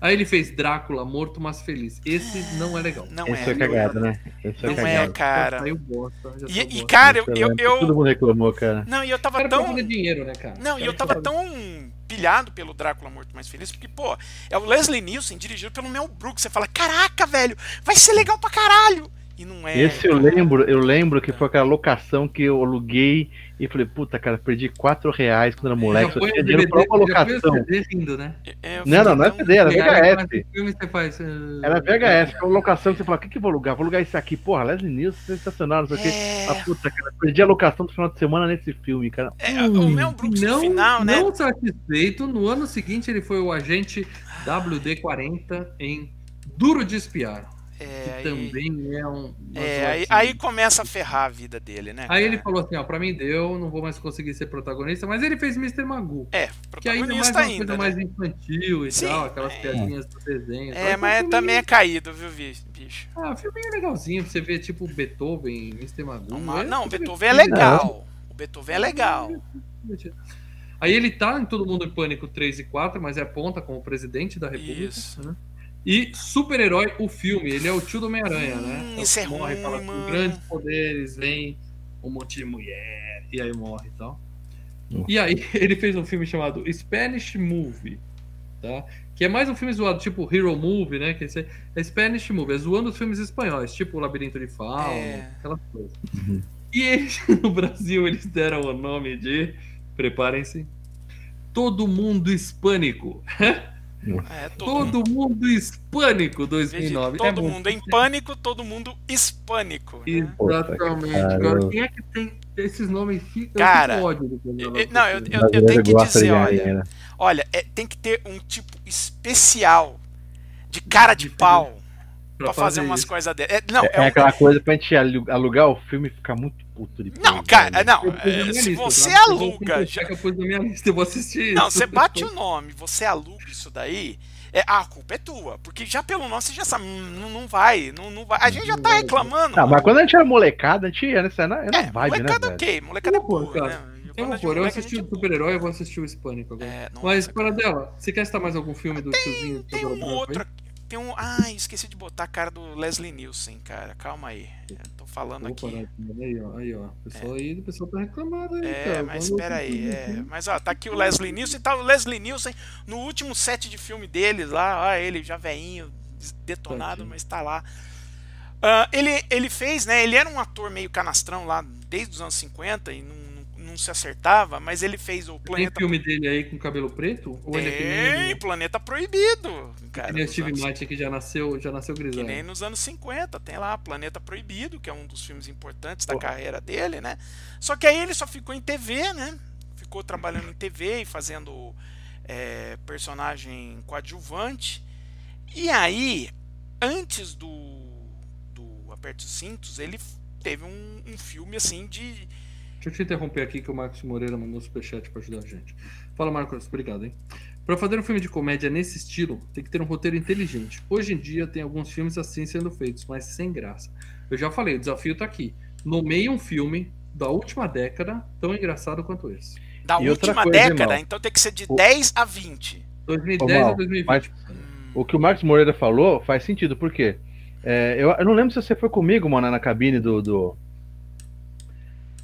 Aí ele fez Drácula, Morto Mas Feliz. Esse não é legal. Não Esse é é. cagada, né? Esse Não é, cagada. cara. Já saiu bosta, já E, e, cara, eu, Esse eu, lembro. Todo eu- mundo reclamou, cara. Não, e eu tava Cara, tão. dinheiro, né, cara? Não, e eu Cara, tava tão pilhado pelo Drácula Morto Mais Feliz, porque, pô, é o Leslie Nielsen dirigido pelo Mel Brooks. Você fala, caraca, velho, vai ser legal pra caralho. E não é. Esse eu lembro, eu lembro que foi aquela locação que eu aluguei e falei, puta, cara, perdi 4 reais quando era moleque, só tinha dinheiro pra uma locação. Rindo, né? É, eu Não, não, não é CD, era VHS. que filme você faz? Ah, Era VHS, aquela locação que você fala, o que, que eu vou alugar? Vou alugar isso aqui, porra, Leslie Nielsen, sensacional, não sei o. É. Ah, puta, cara, perdi a locação do final de semana nesse filme, cara. é, o meu Brooks no Não, final, né? não satisfeito, no ano seguinte ele foi o agente WD-40 em Duro de Espiar, É, que aí, também é um... é, aí, aí começa a ferrar a vida dele, né? Aí cara? ele falou assim, ó, pra mim deu, não vou mais conseguir ser protagonista, mas ele fez Mr. Magoo. É, Que ainda é mais protagonista uma ainda. coisa né? mais infantil e Sim, tal, aquelas é. piadinhas do desenho. e tal. É, Então, mas filme- também é caído, viu, vi- bicho? Ah, o filme é legalzinho, pra você ver tipo Beethoven, Mr. Magoo. Não, é não, Beethoven é legal. O Beethoven é legal. Aí ele tá em Todo Mundo em Pânico 3 e 4, mas é ponta como presidente da República. Isso. né? E Super-Herói, o filme, ele é o tio do Homem-Aranha, Hum, né? isso é morre, ruim, fala com grandes poderes, vem um monte de mulher, e aí morre e tal. Hum. E aí ele fez um filme chamado Spanish Movie, tá? Que é mais um filme zoado, tipo Hero Movie, né? Que esse é Spanish Movie, é zoando os filmes espanhóis, tipo O Labirinto de Fauno, É. aquelas coisas. Uhum. E eles, no Brasil eles deram o nome de, preparem-se, Todo Mundo Hispânico. É, todo, Todo Mundo Hispânico em vez de 2009. todo É muito mundo em pânico, todo mundo hispânico. né? Exatamente. Quem é que tem esses nomes? Fica Cara, não, eu- eu- eu tenho que dizer, olha? Olha, é- tem que ter um tipo especial de cara de pau pra fazer umas isso. coisas dessas. É, não, É, é, é um- aquela coisa pra gente alu- alugar o filme e ficar muito puto depois. Não, cara, né? não. É, Se lista, você tá? Eu vou aluga. já- que eu pus na minha lista, eu vou assistir Não, isso. você bate o nome, você aluga isso daí. É, a culpa é tua, porque já pelo nome você já sabe, hum, não, não vai, não, não vai. A gente já tá reclamando. Ah, mas quando a gente era molecada, a gente ia nessa na, na é, vibe, né, molecada velho? ok, molecada é boa, cara. né? É um horror. Eu assisti o é super-herói, eu vou assistir o Hispânico agora. É, nossa, Mas, para dela, você quer citar mais algum filme do tiozinho? Tem Cabelo um Branco outro. aí? Tem um. Ai, esqueci de botar a cara do Leslie Nielsen, cara. Calma aí. Eu tô falando Vou aqui. Aí, ó, aí, ó. O pessoal aí, o pessoal tá reclamando aí, É, cara. mas espera aí. É, mas ó, tá aqui o Leslie Nielsen. Tá o Leslie Nielsen no último set de filme deles lá. Ó, ele já veinho, detonado, mas tá lá. Ah, ele, ele fez, né? Ele era um ator meio canastrão lá desde os anos 50 e não, não, se acertava, mas ele fez o Tem Planeta filme dele aí com cabelo preto? Ou é que Tem, nem, Planeta Proibido. Cara, que o Steve anos- Martin que já nasceu, já nasceu que grisalho? nem nos anos 50, tem lá Planeta Proibido, que é um dos filmes importantes da carreira dele, né? Só que aí ele só ficou em TV, né? Ficou trabalhando em TV e fazendo é, personagem coadjuvante. E aí, antes do, do Aperte os Cintos, ele teve um, um filme assim de. Deixa eu te interromper aqui que o Marcos Moreira mandou superchat pra ajudar a gente. Fala, Marcos, obrigado, hein? Pra fazer um filme de comédia nesse estilo, tem que ter um roteiro inteligente. Hoje em dia tem alguns filmes assim sendo feitos, mas sem graça. Eu já falei, o desafio tá aqui. Nomeie um filme da última década tão engraçado quanto esse. Da E última coisa, década, irmão. então tem que ser de O- 10 a 20. 2010 Ô, a Mal, 2020. mas- Hum, O que o Marcos Moreira falou faz sentido, por quê? É, eu, eu não lembro se você foi comigo, mano, na cabine do. do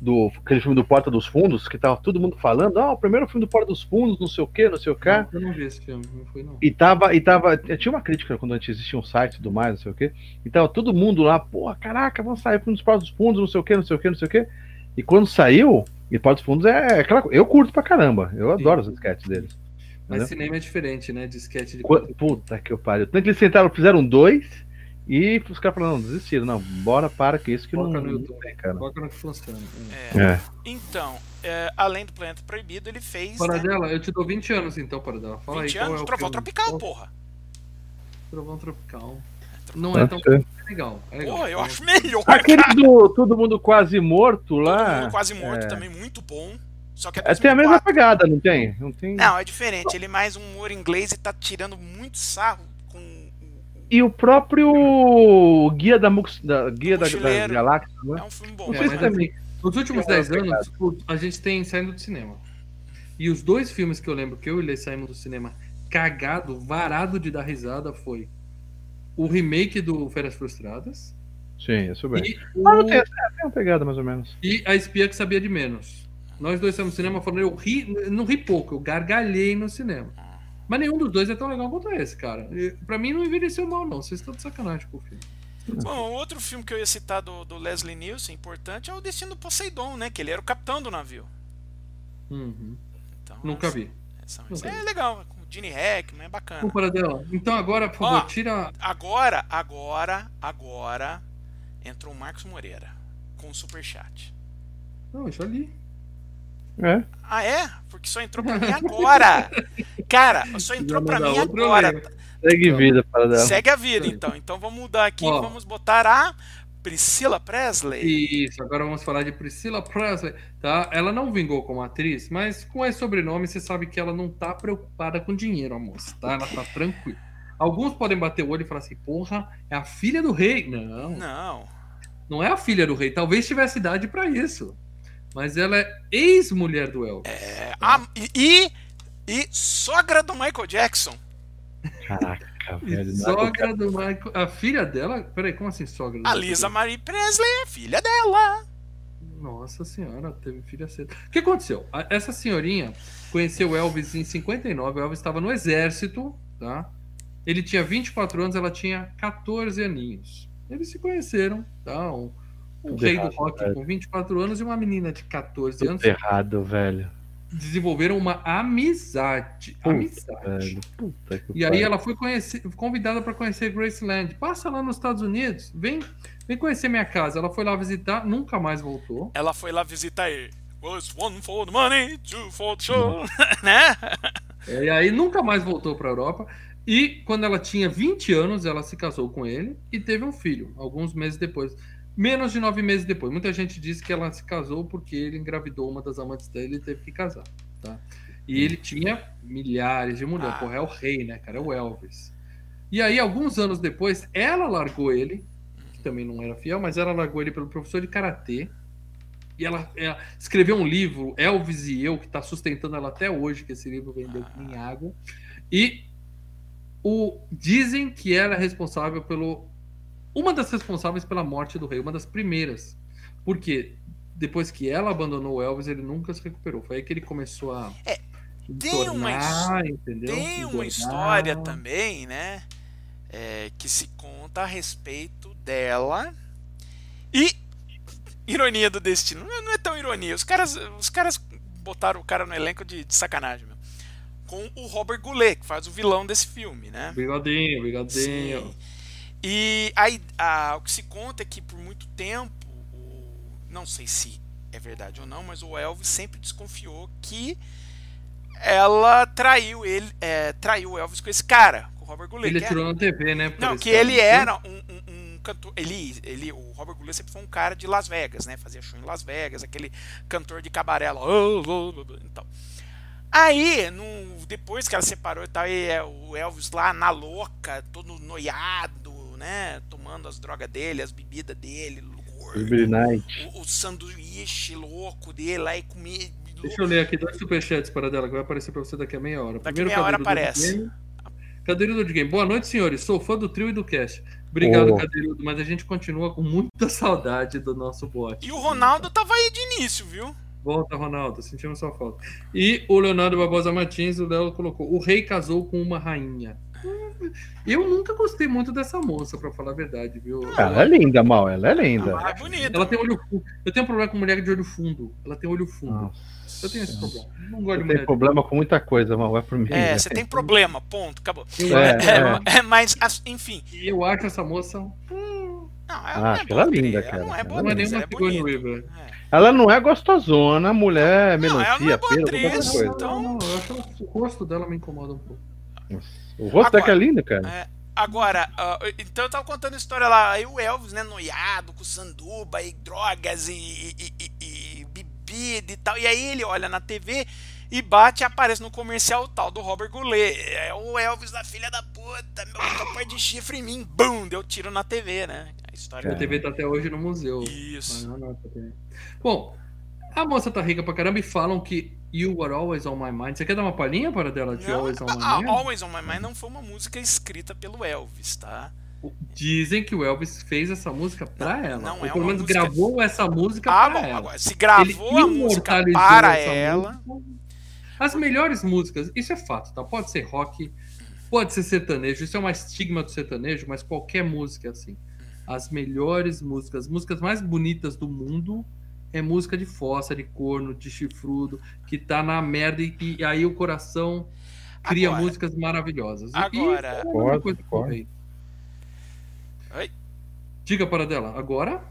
do aquele filme do Porta dos Fundos, que tava todo mundo falando, ah, o primeiro filme do Porta dos Fundos, não sei o que, não sei o que. Não, eu não vi esse filme, não foi não. E tava, e tava. Tinha uma crítica quando a gente existia um site e tudo mais, não sei o quê. E tava todo mundo lá, porra, caraca, vamos sair filme dos Porta dos Fundos, não sei o que, não sei o que, não sei o que. E quando saiu, e Porta dos Fundos é aquela coisa. Eu curto pra caramba, eu adoro os sketches deles. Mas Entendeu? cinema é diferente, né? De sketch de Puta que eu pariu. Tanto que eles sentaram, fizeram dois e os caras falaram, não, desistiram, não, bora, para que isso que não, Coloca no não YouTube. tem, cara. Coloca no que funciona. é. É. Então, é, além do Planeta Proibido, ele fez. né, Paradela, eu te dou 20 anos então, Paradela. Fala 20 aí, anos, é Trovão? Tropical, porra. Trovão Tropical. Não é tão legal. É legal. Porra, eu acho melhor. Aquele do Todo Mundo Quase Morto Todo lá. mundo quase morto é. também, muito bom. Só que é É, tem a mesma 2004. pegada, não tem? Não tem. Não, é diferente. Ele é mais um humor inglês e tá tirando muito sarro E o próprio Guia da, Mux, da Guia da, da. Galáxia, não É é? um filme bom. Não É, sei mas se também. assim, nos últimos É, 10 pegado. anos, o- a gente tem saindo do cinema. E os dois filmes que eu lembro que eu e ele saímos do cinema cagado, varado de dar risada foi o remake do Férias Frustradas Sim, isso bem. e, Mas o- não tem, é, tem uma pegada mais ou menos. e A Espia que Sabia de Menos. Nós dois saímos do cinema falando, eu ri, não ri pouco, eu gargalhei no cinema. Mas nenhum dos dois é tão legal quanto esse, cara. E, Pra mim não envelheceu mal, não. Vocês estão de sacanagem com o filme. Bom, outro filme que eu ia citar do, do Leslie Nielsen, importante, é o Destino do Poseidon, né? Que ele era o capitão do navio. Uhum. Então, Nunca vi. essa- Nunca é vi. legal, com o Gene Hackman, é bacana. Para dela. Então agora, por favor, Ó. tira. Agora, agora, agora entrou o Marcos Moreira com o superchat. Não, eu já li. É. Ah, é? Porque só entrou pra mim agora. Cara, só entrou pra mim agora. Segue vida para dela. Segue a vida, então. Então vamos mudar aqui. Ó. Vamos botar a Priscila Presley. Isso, agora vamos falar de Priscilla Presley, tá? Ela não vingou como atriz, mas com esse sobrenome você sabe que ela não tá preocupada com dinheiro, a moça, tá? Ela tá tranquila. Alguns podem bater o olho e falar assim, porra, é a filha do rei. Não, Não. não é a filha do rei. Talvez tivesse idade pra isso. Mas ela é ex-mulher do Elvis. É, a- e, e sogra do Michael Jackson. Caraca, velho. é sogra do Michael. A filha dela. Peraí, como assim sogra? do A Michael Lisa Marie Presley é filha dela. Nossa senhora, teve filha cedo. O que aconteceu? Essa senhorinha conheceu o Elvis em 59. O Elvis estava no exército, tá? Ele tinha 24 anos, ela tinha 14 aninhos. Eles se conheceram, tá? Um, um Tudo rei errado, do rock velho. com 24 anos e uma menina de 14 Tudo anos errado, velho. desenvolveram uma amizade. Puta, amizade. velho. Puta que E aí ela foi conhecer, convidada para conhecer Graceland. Passa lá nos Estados Unidos, vem, vem conhecer minha casa. Ela foi lá visitar, nunca mais voltou. Ela foi lá visitar ele. Was one for the money, two for the show. né? E aí nunca mais voltou para a Europa. E quando ela tinha 20 anos, ela se casou com ele e teve um filho, alguns meses depois. Menos de nove meses depois. Muita gente diz que ela se casou porque ele engravidou uma das amantes dele e teve que casar. Tá? E ele tinha milhares de mulheres. Ah. Porra, é o rei, né, cara? É o Elvis. E aí, alguns anos depois, ela largou ele, que também não era fiel, mas ela largou ele pelo professor de karatê. E ela, ela escreveu um livro, Elvis e Eu, que está sustentando ela até hoje, que esse livro vendeu que nem água. E o, dizem que ela é responsável pelo. Uma das responsáveis pela morte do rei, uma das primeiras. Porque depois que ela abandonou o Elvis, ele nunca se recuperou. Foi aí que ele começou a. É, tem uma entornar, entendeu? Tem uma história também, né? é, que se conta a respeito dela. E ironia do destino. Não é- não é tão ironia. Os caras, os caras botaram o cara no elenco de, de sacanagem, meu. Com o Robert Goulet, que faz o vilão desse filme, né? Bigodinho, bigodinho. Sim. E aí, a- o que se conta é que por muito tempo, não sei se é verdade ou não, mas o Elvis sempre desconfiou que ela traiu ele, é, traiu o Elvis com esse cara, com o Robert Goulet. Ele era- na TV, né? não, que ele era um, um- um cantor. Ele, ele, o Robert Goulet sempre foi um cara de Las Vegas, né? Fazia show em Las Vegas, aquele cantor de cabaré lá. Então. Aí, no, depois que ela separou e tal, e é, o Elvis lá na louca, todo noiado, né? Tomando as drogas dele, as bebidas dele, o, o sanduíche louco dele lá e comia. Deixa eu ler aqui dois superchats para dela que vai aparecer para você daqui a meia hora. Daqui a meia hora Cadeirudo de aparece. Game. Cadeirudo de Game. Boa noite, senhores. Sou fã do trio e do cast. Obrigado, Oh. Cadeirudo, mas a gente continua com muita saudade do nosso bot. E o Ronaldo tava aí de início, viu? Volta, Ronaldo, sentimos sua falta. E o Leonardo Barbosa Martins, o Léo colocou: o rei casou com uma rainha. Eu nunca gostei muito dessa moça, pra falar a verdade, viu? Ela é linda, mal. Ela é linda. Ela é bonita. Ela tem olho fundo. Eu tenho um problema com mulher de olho fundo. Ela tem olho fundo. Nossa. Eu tenho esse problema. Não gosto Eu de tenho problema com muita coisa, mal. Vai por mim. É, você tem problema, ponto, acabou. É, acho, É, mas, as- enfim. eu acho essa moça. Não, ela Ah, não é boa linda, cara. Ela não é boa Não é atriz, nenhuma ela é bonita. É. Ela não é gostosona, mulher, Não, ela não é melancia, boa pera, atriz, qualquer coisa. então- Não, não, eu acho que o rosto dela me incomoda um pouco. O rosto dela que é lindo, cara. É, agora, ah, então eu tava contando a história lá, aí o Elvis, né, noiado, com sanduba e drogas e, e- e- e bebida e tal, e aí ele olha na TV e bate e aparece no comercial o tal do Robert Goulet. É o Elvis da filha da puta, meu capaz de chifre em mim, bum, deu tiro na TV, né? A história A TV tá até hoje no museu. Isso. Bom, a moça tá rica pra caramba e falam que You Were Always On My Mind. Você quer dar uma palhinha para dela de Não, Always On My a- Mind? Always on My Mind não foi uma música escrita pelo Elvis, tá? Dizem que o Elvis fez essa música pra ela. não Ou é pelo menos música- gravou essa música Ah, pra bom, ela. agora, se gravou a música para ela. música. As melhores músicas, isso é fato, tá? Pode ser rock, pode ser sertanejo, isso é uma estigma do sertanejo, mas qualquer música é assim. as melhores músicas, as músicas mais bonitas do mundo é música de fossa, de corno, de chifrudo, que tá na merda e, e aí o coração cria Agora- músicas maravilhosas. Agora- e é coisa falei. Oi? Diga para dela, agora?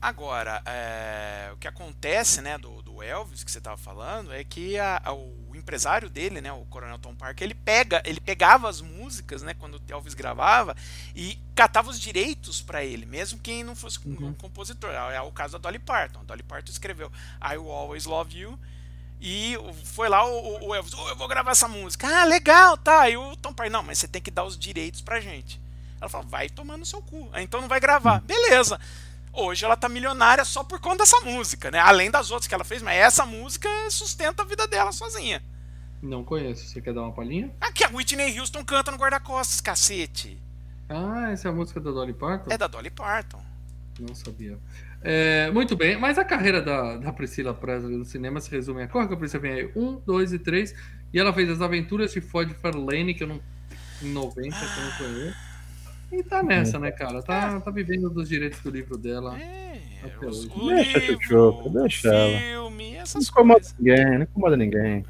Agora, é, o que acontece, né, do, do Elvis que você estava falando, é que a- a- o empresário dele, né, o Coronel Tom Parker, ele pega, ele pegava as músicas, né, quando o Elvis gravava e catava os direitos para ele, mesmo quem não fosse um Uhum. compositor. É o caso da Dolly Parton. A Dolly Parton escreveu I Will Always Love You e foi lá o, o- Elvis, "Oh, eu vou gravar essa música. Ah, legal, tá. E o Tom Parker, não, mas você tem que dar os direitos pra gente. Ela falou, vai tomar no seu cu. Ah, Então não vai gravar. Beleza. Hoje ela tá milionária só por conta dessa música, né? Além das outras que ela fez, mas essa música sustenta a vida dela sozinha. Não conheço. Você quer dar uma palhinha? Aqui a Whitney Houston canta no guarda-costas, cacete. Ah, essa é a música da Dolly Parton? É da Dolly Parton. Não sabia. É, muito bem, mas a carreira da, da Priscila Presley no cinema se resume a qual que a Priscila vem aí? Um, dois e três. E ela fez as aventuras de Ford Fairlane, que eu não. Em 90, que eu não conheço. E tá nessa, né, cara? Tá, tá vivendo dos direitos do livro dela. É, Até os, hoje. o Deixa, livro, Chuchuca, deixa ela. filme, Não incomoda coisas. ninguém, não incomoda ninguém.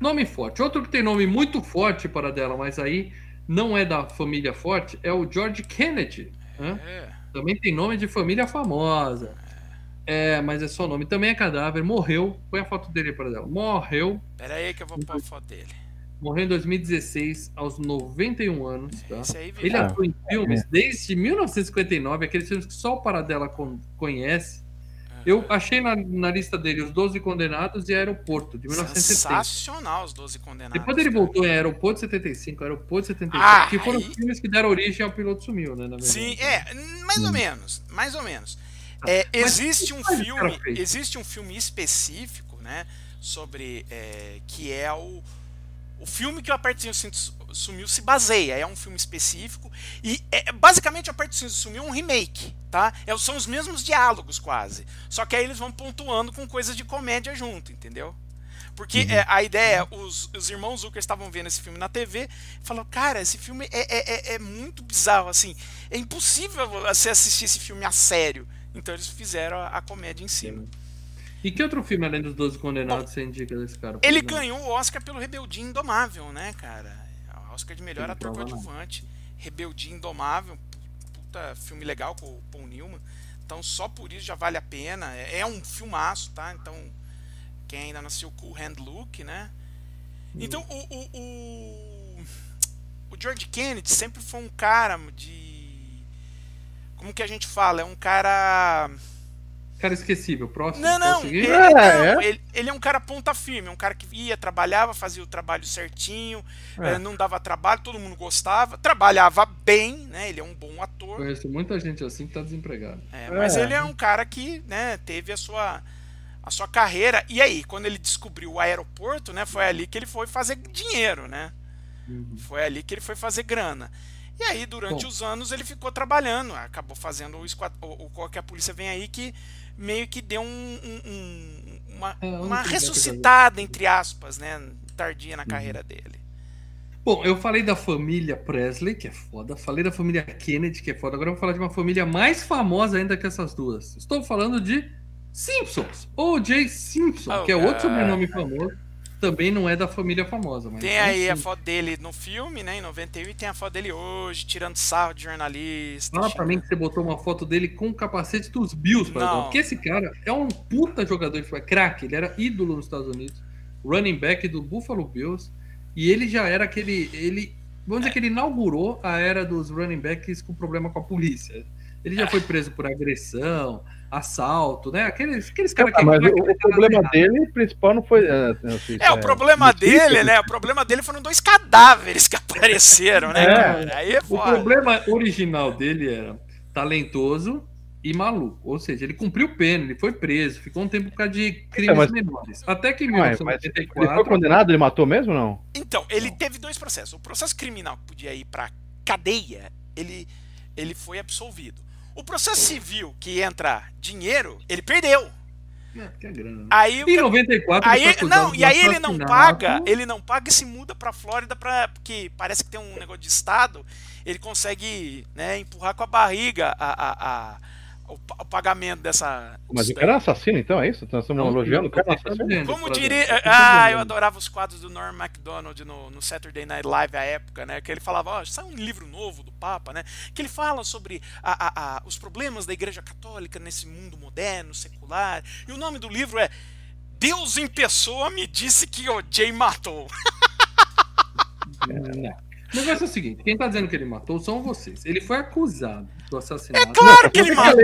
Nome forte. Outro que tem nome muito forte para dela, mas aí não é da família forte, é o George Kennedy. né? É. Também tem nome de família famosa. É, mas é só nome. Também é cadáver. Morreu. Põe a foto dele para dela. Morreu. Pera aí que eu vou pôr a foto dele. Morreu em 2016, aos 91 anos. Tá? Ele atua em filmes desde 1959, aqueles filmes que só o Paradela con- conhece. Eu achei na, na lista dele Os 12 Condenados e Aeroporto, de 1970. Sensacional os 12 condenados. Depois ele voltou em Aeroporto 75, Aeroporto 77, Ah, que foram aí- os filmes que deram origem ao Piloto Sumiu, né? Sim, é, mais ou menos, mais ou menos. É, existe um filme, existe um filme específico, né, sobre é, que é o o filme que o Cinto Su- Sumiu se baseia. É um filme específico e é, basicamente o Cinto Sumiu é um remake, tá? É, são os mesmos diálogos quase, só que aí eles vão pontuando com coisas de comédia junto, entendeu? Porque é, a ideia é, os, os irmãos Zucker estavam vendo esse filme na TV e falaram, cara, esse filme é, é, é- é muito bizarro, assim, é impossível você assistir esse filme a sério. Então eles fizeram a, a comédia em cima. E que outro filme, além dos 12 Condenados, você indica desse cara? Ele exemplo? ganhou o Oscar pelo Rebeldia Indomável, né, cara? O Oscar de melhor Não ator coadjuvante. Rebeldia Indomável, puta filme legal com o Paul Newman. Então só por isso já vale a pena. É é um filmaço, tá? Então, quem ainda não assistiu Cool Hand Luke, né? Então o, o, o, o George Kennedy sempre foi um cara de. Como que a gente fala? É um cara. Cara esquecível, próximo. Não, não. Ele? É, não, é? ele, ele é um cara ponta firme, um cara que ia, trabalhava, fazia o trabalho certinho, É. eh, não dava trabalho, todo mundo gostava, trabalhava bem, né? Ele é um bom ator, Conheço muita gente assim que tá desempregado. é, mas É. ele é um cara que, né, teve a sua a sua carreira. E aí, quando ele descobriu o aeroporto, né, foi ali que ele foi fazer dinheiro, né? Uhum. Foi ali que ele foi fazer grana. E aí, durante Bom. os anos, ele ficou trabalhando. Acabou fazendo o, o, o Qual que a polícia vem aí que meio que deu um, um- um- uma, É, uma ressuscitada, entre aspas, né? Tardia na carreira dele. Bom, eu falei da família Presley, que é foda. Falei da família Kennedy, que é foda. Agora eu vou falar de uma família mais famosa ainda que essas duas. Estou falando de Simpsons. O.J. Simpson, Oh, que é outro sobrenome famoso. Também não é da família famosa, mas. Tem é aí a foto dele no filme, né? Em 91, e tem a foto dele hoje, tirando sarro de jornalista. Fala pra mim que você botou uma foto dele com o capacete dos Bills, para Não. Porque esse cara é um puta jogador de futebol, é craque, ele era ídolo nos Estados Unidos, running back do Buffalo Bills, e ele já era aquele, ele, vamos dizer que ele inaugurou a era dos running backs com problema com a polícia. Ele já foi preso por agressão, assalto, né? Aqueles, aqueles caras que Ah, mas o, que o problema dele principal não foi. é, não sei se É, o problema notícia, dele, né? O problema dele foram dois cadáveres que apareceram, né, É. Aí é O foda. problema original dele era talentoso e maluco. Ou seja, ele cumpriu pena, ele foi preso, ficou um tempo por causa de crimes É, mas- menores. Até que em Ué, mas ele 1984. foi condenado, ele matou mesmo ou não? Então, ele teve dois processos. O processo criminal que podia ir pra cadeia, ele, ele foi absolvido. O processo civil, que entra dinheiro, ele perdeu. É, porque é grana. né? Aí Em ca- 94 Aí, não, e aí ele não paga, ele não paga e se muda pra Flórida pra, porque parece que tem um negócio de estado, ele consegue, né, empurrar com a barriga a, a, a- o, o pagamento dessa. Mas o cara é assassino, então, é isso? Nós estamos elogiando o cara é assassino? Como diria. Ah, eu adorava os quadros do Norm MacDonald no, no Saturday Night Live à época, né? Que ele falava, ó, sai um livro novo do Papa, né? Que ele fala sobre a- a- a- os problemas da Igreja Católica nesse mundo moderno, secular. E o nome do livro é Deus em Pessoa me disse que o Jay matou. Não. O negócio é o seguinte: quem tá dizendo que ele matou são vocês. Ele foi acusado do assassinato. É claro que ele lei matou.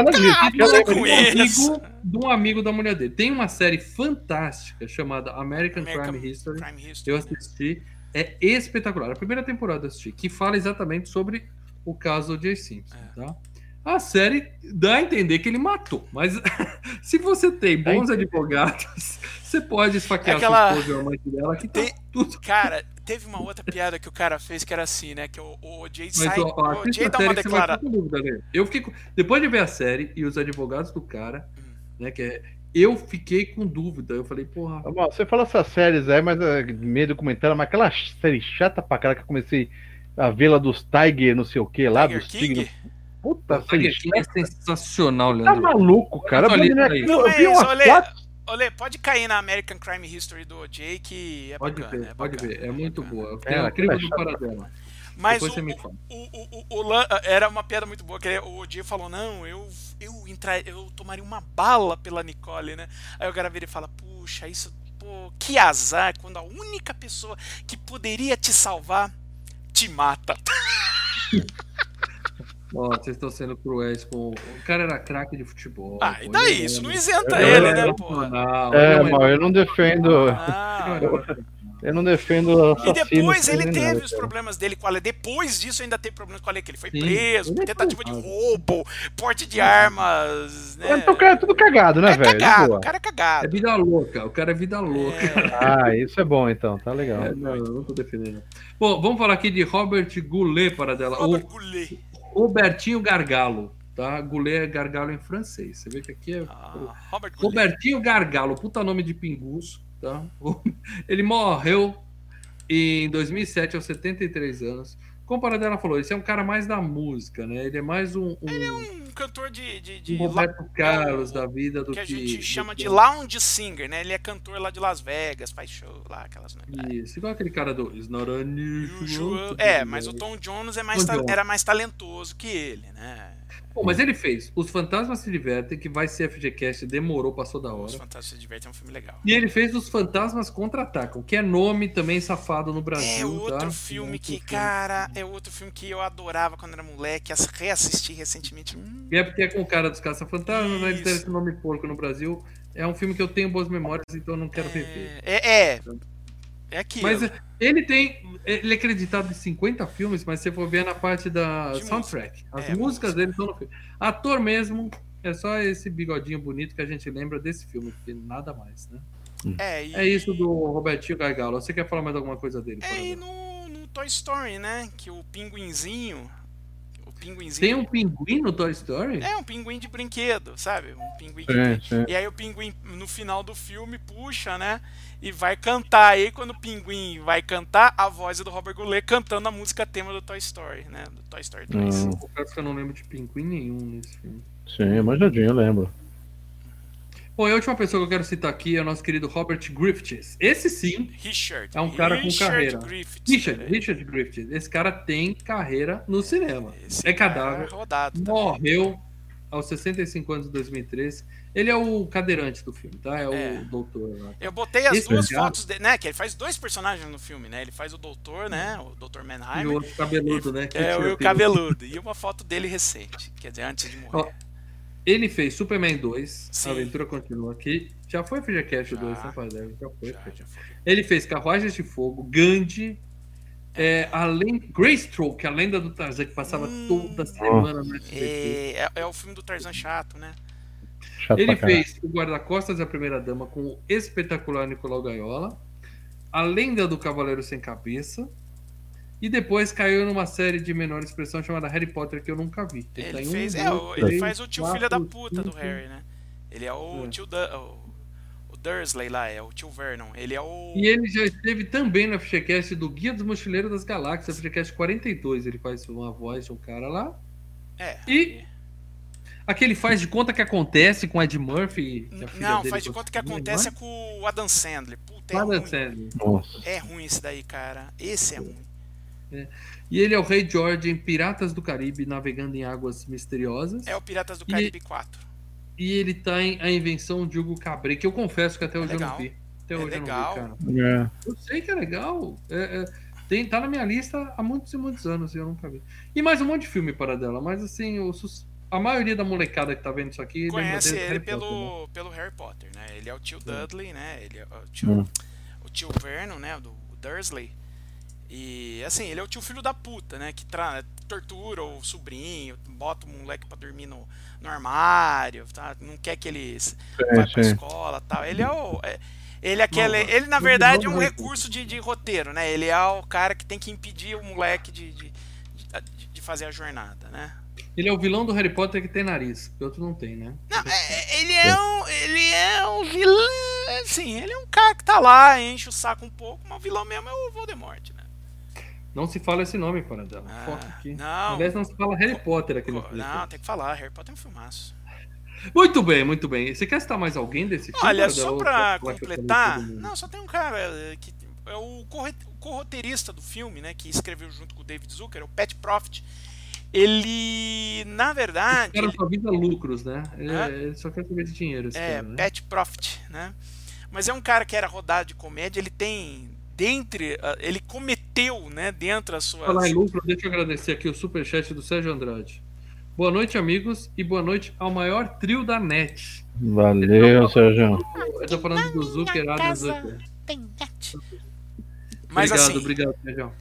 americana Tá lei um isso. amigo, de um amigo da mulher dele. Tem uma série fantástica chamada American, American Crime History. Crime History, Eu assisti. É espetacular. A primeira temporada eu assisti, que fala exatamente sobre o caso do Jay Simpson. É. Tá? A série dá a entender que ele matou, mas se você tem bons advogados, você pode esfaquear É aquela- sua esposa e a amante dela, que tá Tem- tudo. Cara, teve uma outra piada que o cara fez que era assim, né? Que o, o Jay Mas sai. ó, ó, o Jay a dá série uma declaração. ficar com dúvida, né? Eu fiquei com- Depois de ver a série e os advogados do cara, Hum. né, que é... Eu fiquei com dúvida. Eu falei, porra, Tá bom, Você fala essas séries aí, mas é meio documentário, mas aquela série chata pra cara que eu comecei a vê-la dos Tiger, não sei o que lá, Tiger dos King? Puta, Tiger King é sensacional, Tá Leandro. maluco, cara. Olha Eu, isso aí. eu, eu vi mas, umas olha- quatro. Olê, pode cair na American Crime History do OJ que é Pode bacana. ver, é pode bacana, ver. É muito bacana. boa. É, É, é crime do. Paradela. Mas o, o, o, o, o Lan- era uma piada muito boa, que ele- o OJ falou, não, eu, eu, entrar, eu tomaria uma bala pela Nicole, né? Aí o cara vira e fala, puxa, isso, pô, que azar, quando a única pessoa que poderia te salvar te mata. Ó, vocês estão sendo cruéis com. O cara era craque de futebol. Ah, pô, e daí? ele Isso não isenta ele ele, era né, porra? profissional, É, não, mal, eu não defendo. Ah, Eu não defendo E depois ele teve nada, os cara. problemas dele com a lei. Depois disso ainda teve problemas com a lei, que ele foi Sim, preso, ele é tentativa de culpado. roubo, porte de armas, né? Então, o cara é tudo cagado, né, É velho? De cagado, o cara é É cagado. vida louca, o cara é vida louca. Ah, isso é bom então, tá legal. É, não, eu não tô defendendo. Bom, vamos falar aqui de Robert Goulet para dela. Robert O Goulet. Robertinho Gargalo, tá? Goulet é gargalo em francês. Você vê que aqui é Ah, Robert. Robertinho Gargalo, puta nome de pinguço, tá? Ele morreu em 2007 aos 73 anos. Como a Paradela falou, esse é um cara mais da música, né? Ele é mais um, um, Um cantor de. de, de um Roberto Carlos é o- da vida do que que... a gente chama de que- lounge singer, né? Ele é cantor lá de Las Vegas, faz show lá, aquelas. Né? Isso, igual aquele cara do It's not unusual É, mas o. Tom Jones é mais Tom ta- Jones. era mais talentoso que ele, né? Bom, mas ele fez Os Fantasmas Se Divertem, que vai ser FGCast, demorou, passou da Os hora. Fantásticos se Divertem é um filme legal. E ele fez Os Fantasmas Contra-Atacam, que é nome também safado no Brasil. É outro tá? filme É que, filme. cara, é outro filme que eu adorava quando era moleque, as- reassisti recentemente. Hum, E é porque é com o cara dos Caça-Fantasmas, né? Ele tem esse nome porco no Brasil. É um filme que eu tenho boas memórias, então eu não quero rever. é, é, é aquilo. Mas ele tem. Ele é acreditado em 50 filmes, mas se for ver na parte da De soundtrack. As É, músicas música. dele estão no filme. Ator mesmo, é só esse bigodinho bonito que a gente lembra desse filme, porque nada mais, né? é, e, É isso do Robertinho Gargalo. Você quer falar mais alguma coisa dele? É, e no, no Toy Story, né? Que o pinguinzinho. Pinguinzinho. Tem um pinguim no Toy Story? É, um pinguim de brinquedo, sabe? Um pinguim de Sim, sim. E aí o pinguim, no final do filme, puxa, né? E vai cantar. Aí quando o pinguim vai cantar, a voz é do Robert Goulet cantando a música tema do Toy Story, né? Do Toy Story 3. Hum, Confesso que eu não lembro de pinguim nenhum nesse filme. sim, manjadinho, eu lembro. Bom, e a última pessoa que eu quero citar aqui é o nosso querido Robert Griffiths. Esse sim, Richard. É um cara com Richard carreira. Griffiths, Richard, peraí. Richard Griffiths. Esse cara tem carreira no cinema. Esse É cara cadáver. rodado. também. Morreu aos 65 anos de 2013. Ele é o cadeirante do filme, tá? É o É. doutor lá. Eu botei as Esse duas cara- fotos dele, né? Que ele faz dois personagens no filme, né? Ele faz o doutor, né? O doutor E o outro cabeludo, né? que É, o cabeludo. E uma foto dele recente. Quer dizer, antes de morrer. Ó, Ele fez Superman 2, Sim. a aventura continua aqui. Já foi FGCast Já. 2, né? Já foi. Já, já foi. Ele fez Carruagens de Fogo, Gandhi, é, além, Greystoke, a lenda do Tarzan, que passava Hum. toda semana no SBT. É, é, é o filme do Tarzan chato, né? Chato Ele fez o Guarda-Costas e a Primeira Dama com o espetacular Nicolau Gaiola, A Lenda do Cavaleiro Sem Cabeça, e depois caiu numa série de menor expressão chamada Harry Potter, que eu nunca vi. tá Ele em um, fez, é, dois, o- ele três, faz o tio quatro, filho da puta do cinco. Harry, né? Ele é o É. tio da, o, o Dursley lá, é o tio Vernon. Ele é o. E ele já esteve também no FGCast do Guia dos Mochileiros das Galáxias, FGCast 42. Ele faz uma voz de um cara lá. É. E- Aquele faz de conta que acontece com Ed Murphy. que a filha Não, dele faz de conta que acontece é com o Adam Sandler. Puta, é é? Adam ruim. Sandler. Nossa. É ruim esse daí, cara. Esse é ruim. E ele é o Rei George em Piratas do Caribe, navegando em águas misteriosas. É o Piratas do E- Caribe 4. E ele tá em A Invenção de Hugo Cabret, que eu confesso que até hoje eu não vi. Até É hoje eu legal. não vi, cara. É. Eu sei que é legal. É, é, tem, tá na minha lista há muitos e muitos anos e eu nunca vi. E mais um monte de filme para dela, mas assim, o sus- a maioria da molecada que tá vendo isso aqui Conhece ele Harry Potter, né? pelo, pelo Harry Potter, né? Ele é o tio Dudley, né? Ele é o tio, Hum. o tio Vernon, né? Do o Dursley. E assim, ele é o tio filho da puta, né? Que tra- tortura o sobrinho, bota o moleque pra dormir no, no armário, tá? Não quer que ele s- vá pra sim. escola tal. Ele é o. é- ele é aquele. Ele, na verdade, é um é recurso de, de roteiro, né? Ele é o cara que tem que impedir o moleque de, de, de- de fazer a jornada, né? Ele é o vilão do Harry Potter que tem nariz, que outro não tem, né? Não, é- é- ele é um. Ele é um vilão. Assim, ele é um cara que tá lá, enche o saco um pouco, mas o vilão mesmo é o Voldemort, né? Não se fala esse nome para dela. Ah, Foca aqui. não. Aliás, não se fala Harry Potter aqui no filme. Não, tem que falar, Harry Potter é um filmaço. Muito bem, muito bem. Você quer citar mais alguém desse filme? Olha, Paradela, só pra completar. Não, só tem um cara eh, que é o corroteirista do filme, né? Que escreveu junto com o David Zucker, o Pat Profit. Ele, na Esse verdade. cara ele- só visa lucros, né? Ele, Hã? ele só quer saber de dinheiro, É, cara, né? Pat Profit, né? Mas é um cara que era rodado de comédia, ele tem dentre, ah, ele cometeu, né, dentro das suas Falar em lucro, deixa eu agradecer aqui o superchat do Sérgio Andrade. Boa noite, amigos, e boa noite ao maior trio da net. Valeu, Sérgio. Eu tô falando do Zucker, Adam Zucker. Mas obrigado, assim, obrigado, Sérgio.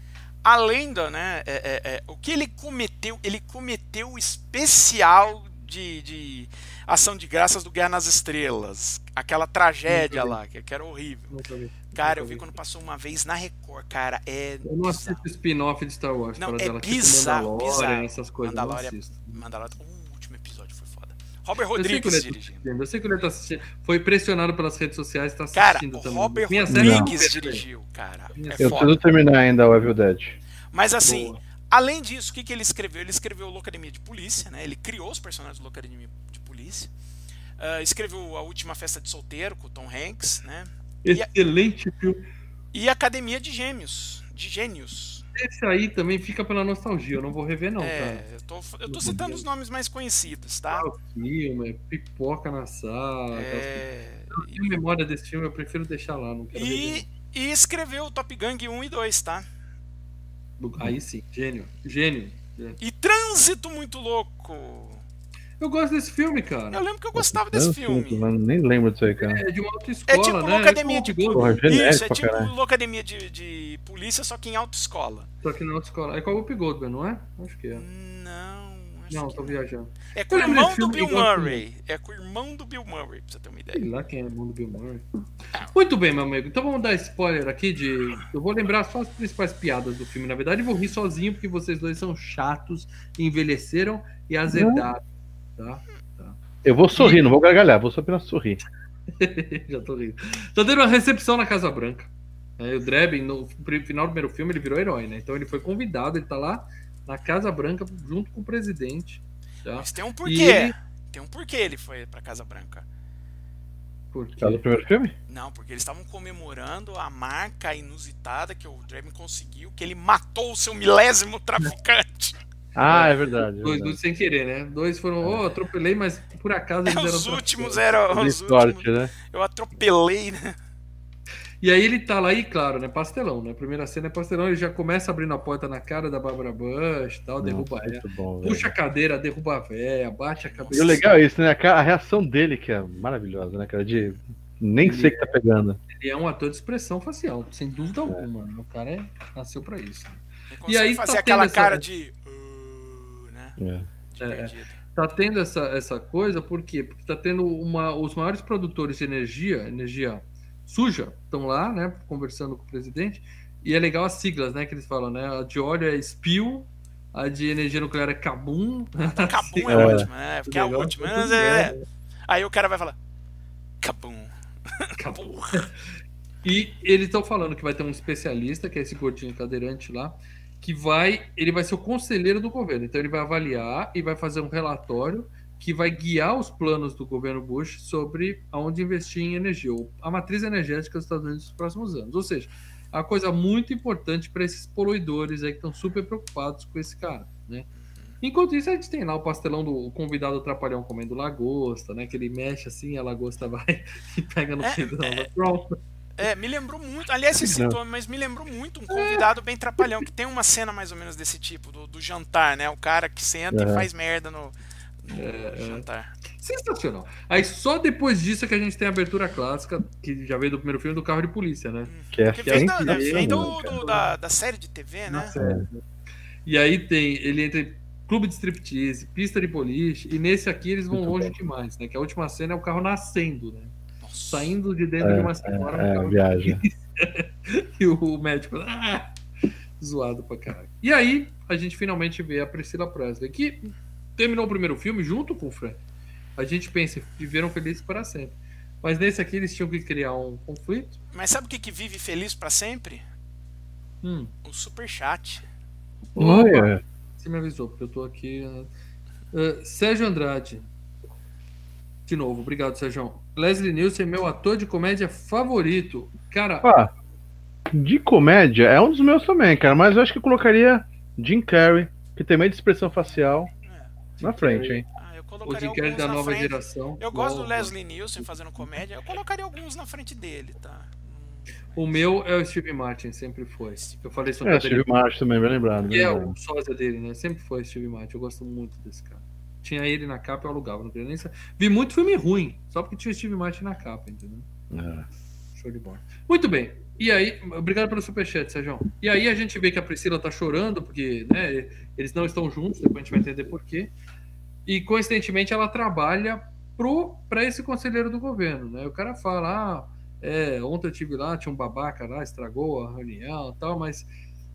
além do, né, é- é- é, o que ele cometeu, ele cometeu o especial de, de ação de graças do Guerra nas Estrelas, aquela tragédia lá, que, que era horrível. Nunca. Cara, eu vi quando passou uma vez na Record, cara, é Eu não assisto spin-off de Star Wars. Não, para é dela, bizarro, tipo bizarro. essas coisas. Mandalorian- eu não assisto. Mandalorian, o último episódio foi foda. Robert Eu sei, Rodrigues tá dirigindo. eu sei que o Neto tá assistindo. Foi pressionado pelas redes sociais e tá Cara, assistindo o também. Robert Minha série Rodrigues favorita. dirigiu, cara. É Eu preciso terminar ainda o Evil Dead. Mas assim, Boa. Além disso, o que, que ele escreveu? Ele escreveu Locademia de Polícia, né? Ele criou os personagens do Locademia de Polícia. Ah, escreveu A Última Festa de Solteiro com o Tom Hanks, né? Excelente filme. E Academia de Gêmeos, de Gênios. Esse aí também fica pela nostalgia. Eu não vou rever, não, é, cara. eu tô, eu tô citando os nomes mais conhecidos, tá? Ah, o filme, pipoca na sala. É, Eu não tenho memória desse filme, eu prefiro deixar lá. Não quero e, rever. e escreveu Top Gang 1 e 2, tá? Aí sim, gênio. Gênio. E Trânsito Muito Louco. Eu gosto desse filme, cara. Eu lembro que eu gostava desse filme. Mano, nem lembro disso aí, cara. É de uma autoescola, É tipo né? Locademia É de como o Porra, Isso, é tipo caralho. Locademia de, de Polícia, só que em autoescola. Só que na autoescola. É com o Whoopi Goldberg, não é? Acho que é. Não, Não, que tô viajando. É com o irmão do filme Bill Murray. É com o irmão do Bill Murray, pra você ter uma Sei ideia. lá quem é o irmão do Bill Murray. Muito bem, meu amigo. Então vamos dar spoiler aqui de. Eu vou lembrar só as principais piadas do filme. Na verdade, eu vou rir sozinho, porque vocês dois são chatos, envelheceram e azedaram. Tá? Eu vou sorrir, não vou gargalhar, vou só apenas sorrir. Já tô rindo. Tô tendo uma recepção na Casa Branca. É, o Drebin, no final do primeiro filme, ele virou herói, né? Então ele foi convidado, ele tá lá na Casa Branca junto com o presidente. Tá? Mas tem um porquê. ele- Tem um porquê ele foi pra Casa Branca. Por quê? Tá do primeiro filme? Não, porque eles estavam comemorando a marca inusitada que o Draven conseguiu, que ele matou o seu milésimo traficante. Ah, é verdade. é Dois, verdade. dois sem querer, né? Dois foram, oh, atropelei, mas por acaso eles É, eram os últimos eram os sorte, últimos. né? Eu atropelei, né? E aí ele tá lá e, claro, né? Pastelão, né? Primeira cena é pastelão, ele já começa abrindo a porta na cara da Bárbara Bush tal, derruba Nossa, ela. bom. Puxa a cadeira, derruba a véia, bate a E cabeça. o legal é isso, né? A reação dele que é maravilhosa, né, cara? De nem sei o que tá pegando. Ele é um ator de expressão facial, sem dúvida alguma. né? O cara é, nasceu pra isso. Ele E aí fazer tá aquela tendo essa- cara de. "Uh", né? É. De É, é. Tá tendo essa, essa coisa, por quê? Porque tá tendo uma. Os maiores produtores de energia, energia suja, estão lá, né? Conversando com o presidente. E é legal as siglas, né? Que eles falam, né? A de óleo é Spill, a de energia nuclear é Kabum. Cabum é, É. ótimo, né? Porque é Legal, ótimo. tá Mas é-. Aí o cara vai falar. Cabum. Acabou. E eles estão falando que vai ter um especialista, que é esse gordinho cadeirante lá, que vai. Ele vai ser o conselheiro do governo. Então ele vai avaliar e vai fazer um relatório que vai guiar os planos do governo Bush sobre aonde investir em energia, ou a matriz energética dos Estados Unidos nos próximos anos. Ou seja, é uma coisa muito importante para esses poluidores aí que estão super preocupados com esse cara, né? Enquanto isso, a gente tem lá o pastelão do convidado trapalhão comendo lagosta, né? Que ele mexe assim, a lagosta vai e pega no É, fim da é. pronto. É, me lembrou muito. Aliás, você citou, mas me lembrou muito um convidado bem trapalhão, que tem uma cena mais ou menos desse tipo, do, do jantar, né? O cara que senta e faz merda no É, é. jantar. Sensacional. Aí só depois disso é que a gente tem a abertura clássica, que já veio do primeiro filme do carro de polícia, né? Que é Que vem, da, da- sempre vem do, do- da, da série de TV, né? E aí tem, ele entra em clube de striptease, pista de boliche, e nesse aqui eles vão Muito longe demais, né? Que a última cena é o carro nascendo, né? Nossa. Saindo de dentro de uma senhora no É, carro viagem. E o médico, ah, zoado pra caralho. E aí, a gente finalmente vê a Priscila Presley, que terminou o primeiro filme junto com o Frank. A gente pensa, viveram felizes para sempre. Mas nesse aqui eles tinham que criar um conflito. Mas sabe o que, que vive feliz pra sempre? Hum, O superchat. Olha, você me avisou, porque eu tô aqui. Ah, Sérgio Andrade. De novo, obrigado, Sérgio. Leslie Nielsen, meu ator de comédia favorito. Cara, ah, de comédia é um dos meus também, cara. Mas eu acho que eu colocaria Jim Carrey, que tem meio de expressão facial. Na frente, hein? Ah, eu o colocaria Jim Carrey alguns da nova frente. geração. Eu gosto do Leslie Nielsen fazendo comédia. Eu colocaria alguns na frente dele, tá? O meu é o Steve Martin, sempre foi. Eu falei isso no É, Catarina. Steve Martin também, bem lembrado. E é o sósia dele, né? Sempre foi Steve Martin. Eu gosto muito desse cara. Tinha ele na capa, eu alugava. Não queria nem saber. Vi muito filme ruim, só porque tinha o Steve Martin na capa, entendeu? É. Show de bola. Muito bem. E aí, obrigado pelo superchat, Sérgio. E aí a gente vê que a Priscila tá chorando, porque né, eles não estão juntos, depois a gente vai entender por quê. E coincidentemente ela trabalha para esse conselheiro do governo, né? O cara fala, ah, é, ontem eu tive lá, tinha um babaca lá, estragou a reunião e tal, mas.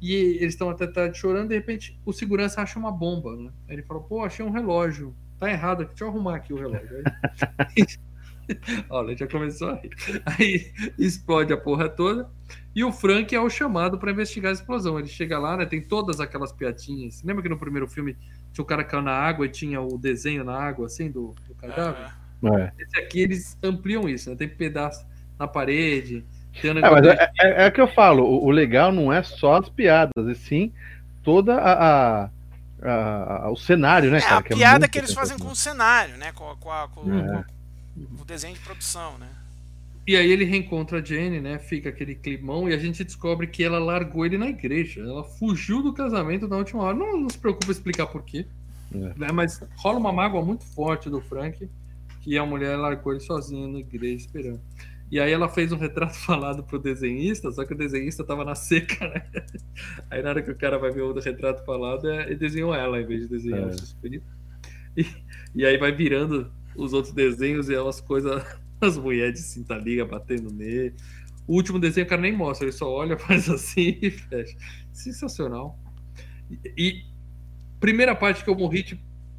E eles estão até tarde chorando, de repente o segurança acha uma bomba, né? Aí ele fala, pô, achei um relógio. Tá errado deixa eu arrumar aqui o relógio. Olha, já começou a rir. Aí explode a porra toda. E o Frank é o chamado para investigar a explosão. Ele chega lá, né? Tem todas aquelas piadinhas. Lembra que no primeiro filme tinha o cara caiu na água e tinha o desenho na água, assim, do, do cadáver? É. Esse aqui eles ampliam isso, né? Tem pedaço na parede. Tem um É, mas é, é, é o que eu falo, o, o legal não é só as piadas, e sim toda a, a- a- a- o cenário, né, É, cara? a que é piada muito que eles fazem com o cenário, né? Com, a- com, a- com- É. o desenho de produção, né? E aí ele reencontra a Jenny, né? Fica aquele climão e a gente descobre que ela largou ele na igreja. Ela fugiu do casamento na última hora. Não, não se preocupa explicar por quê. É. né, Mas rola uma mágoa muito forte do Frank, que a mulher largou ele sozinho na igreja esperando. E aí ela fez um retrato falado pro desenhista, só que o desenhista tava na seca, né? Aí na hora que o cara vai ver o retrato falado, é, ele desenhou ela em vez de desenhar É. o suspeito. E, e aí vai virando os outros desenhos e elas coisas, as mulheres de cinta liga batendo nele. O último desenho o cara nem mostra, ele só olha, faz assim e fecha. Sensacional. E, e primeira parte que eu morri,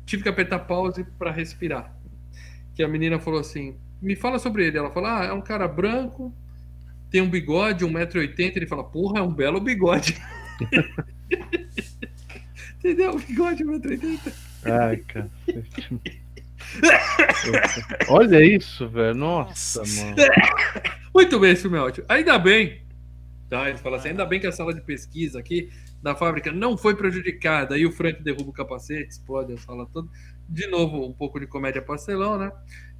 tive que apertar pause para respirar. Que a menina falou assim: me fala sobre ele. Ela fala: ah, é um cara branco, tem um bigode, 1,80m. Ele fala: porra, é um belo bigode. Entendeu? Bigode, 1,80m. Ai, cara. Olha isso, velho. Nossa, mano. Muito bem, esse filme é ótimo. Ainda bem, tá? Ele fala assim: ainda bem que a sala de pesquisa aqui da fábrica não foi prejudicada. Aí o Frank derruba o capacete, explode a sala toda. De novo, um pouco de comédia pastelão, né?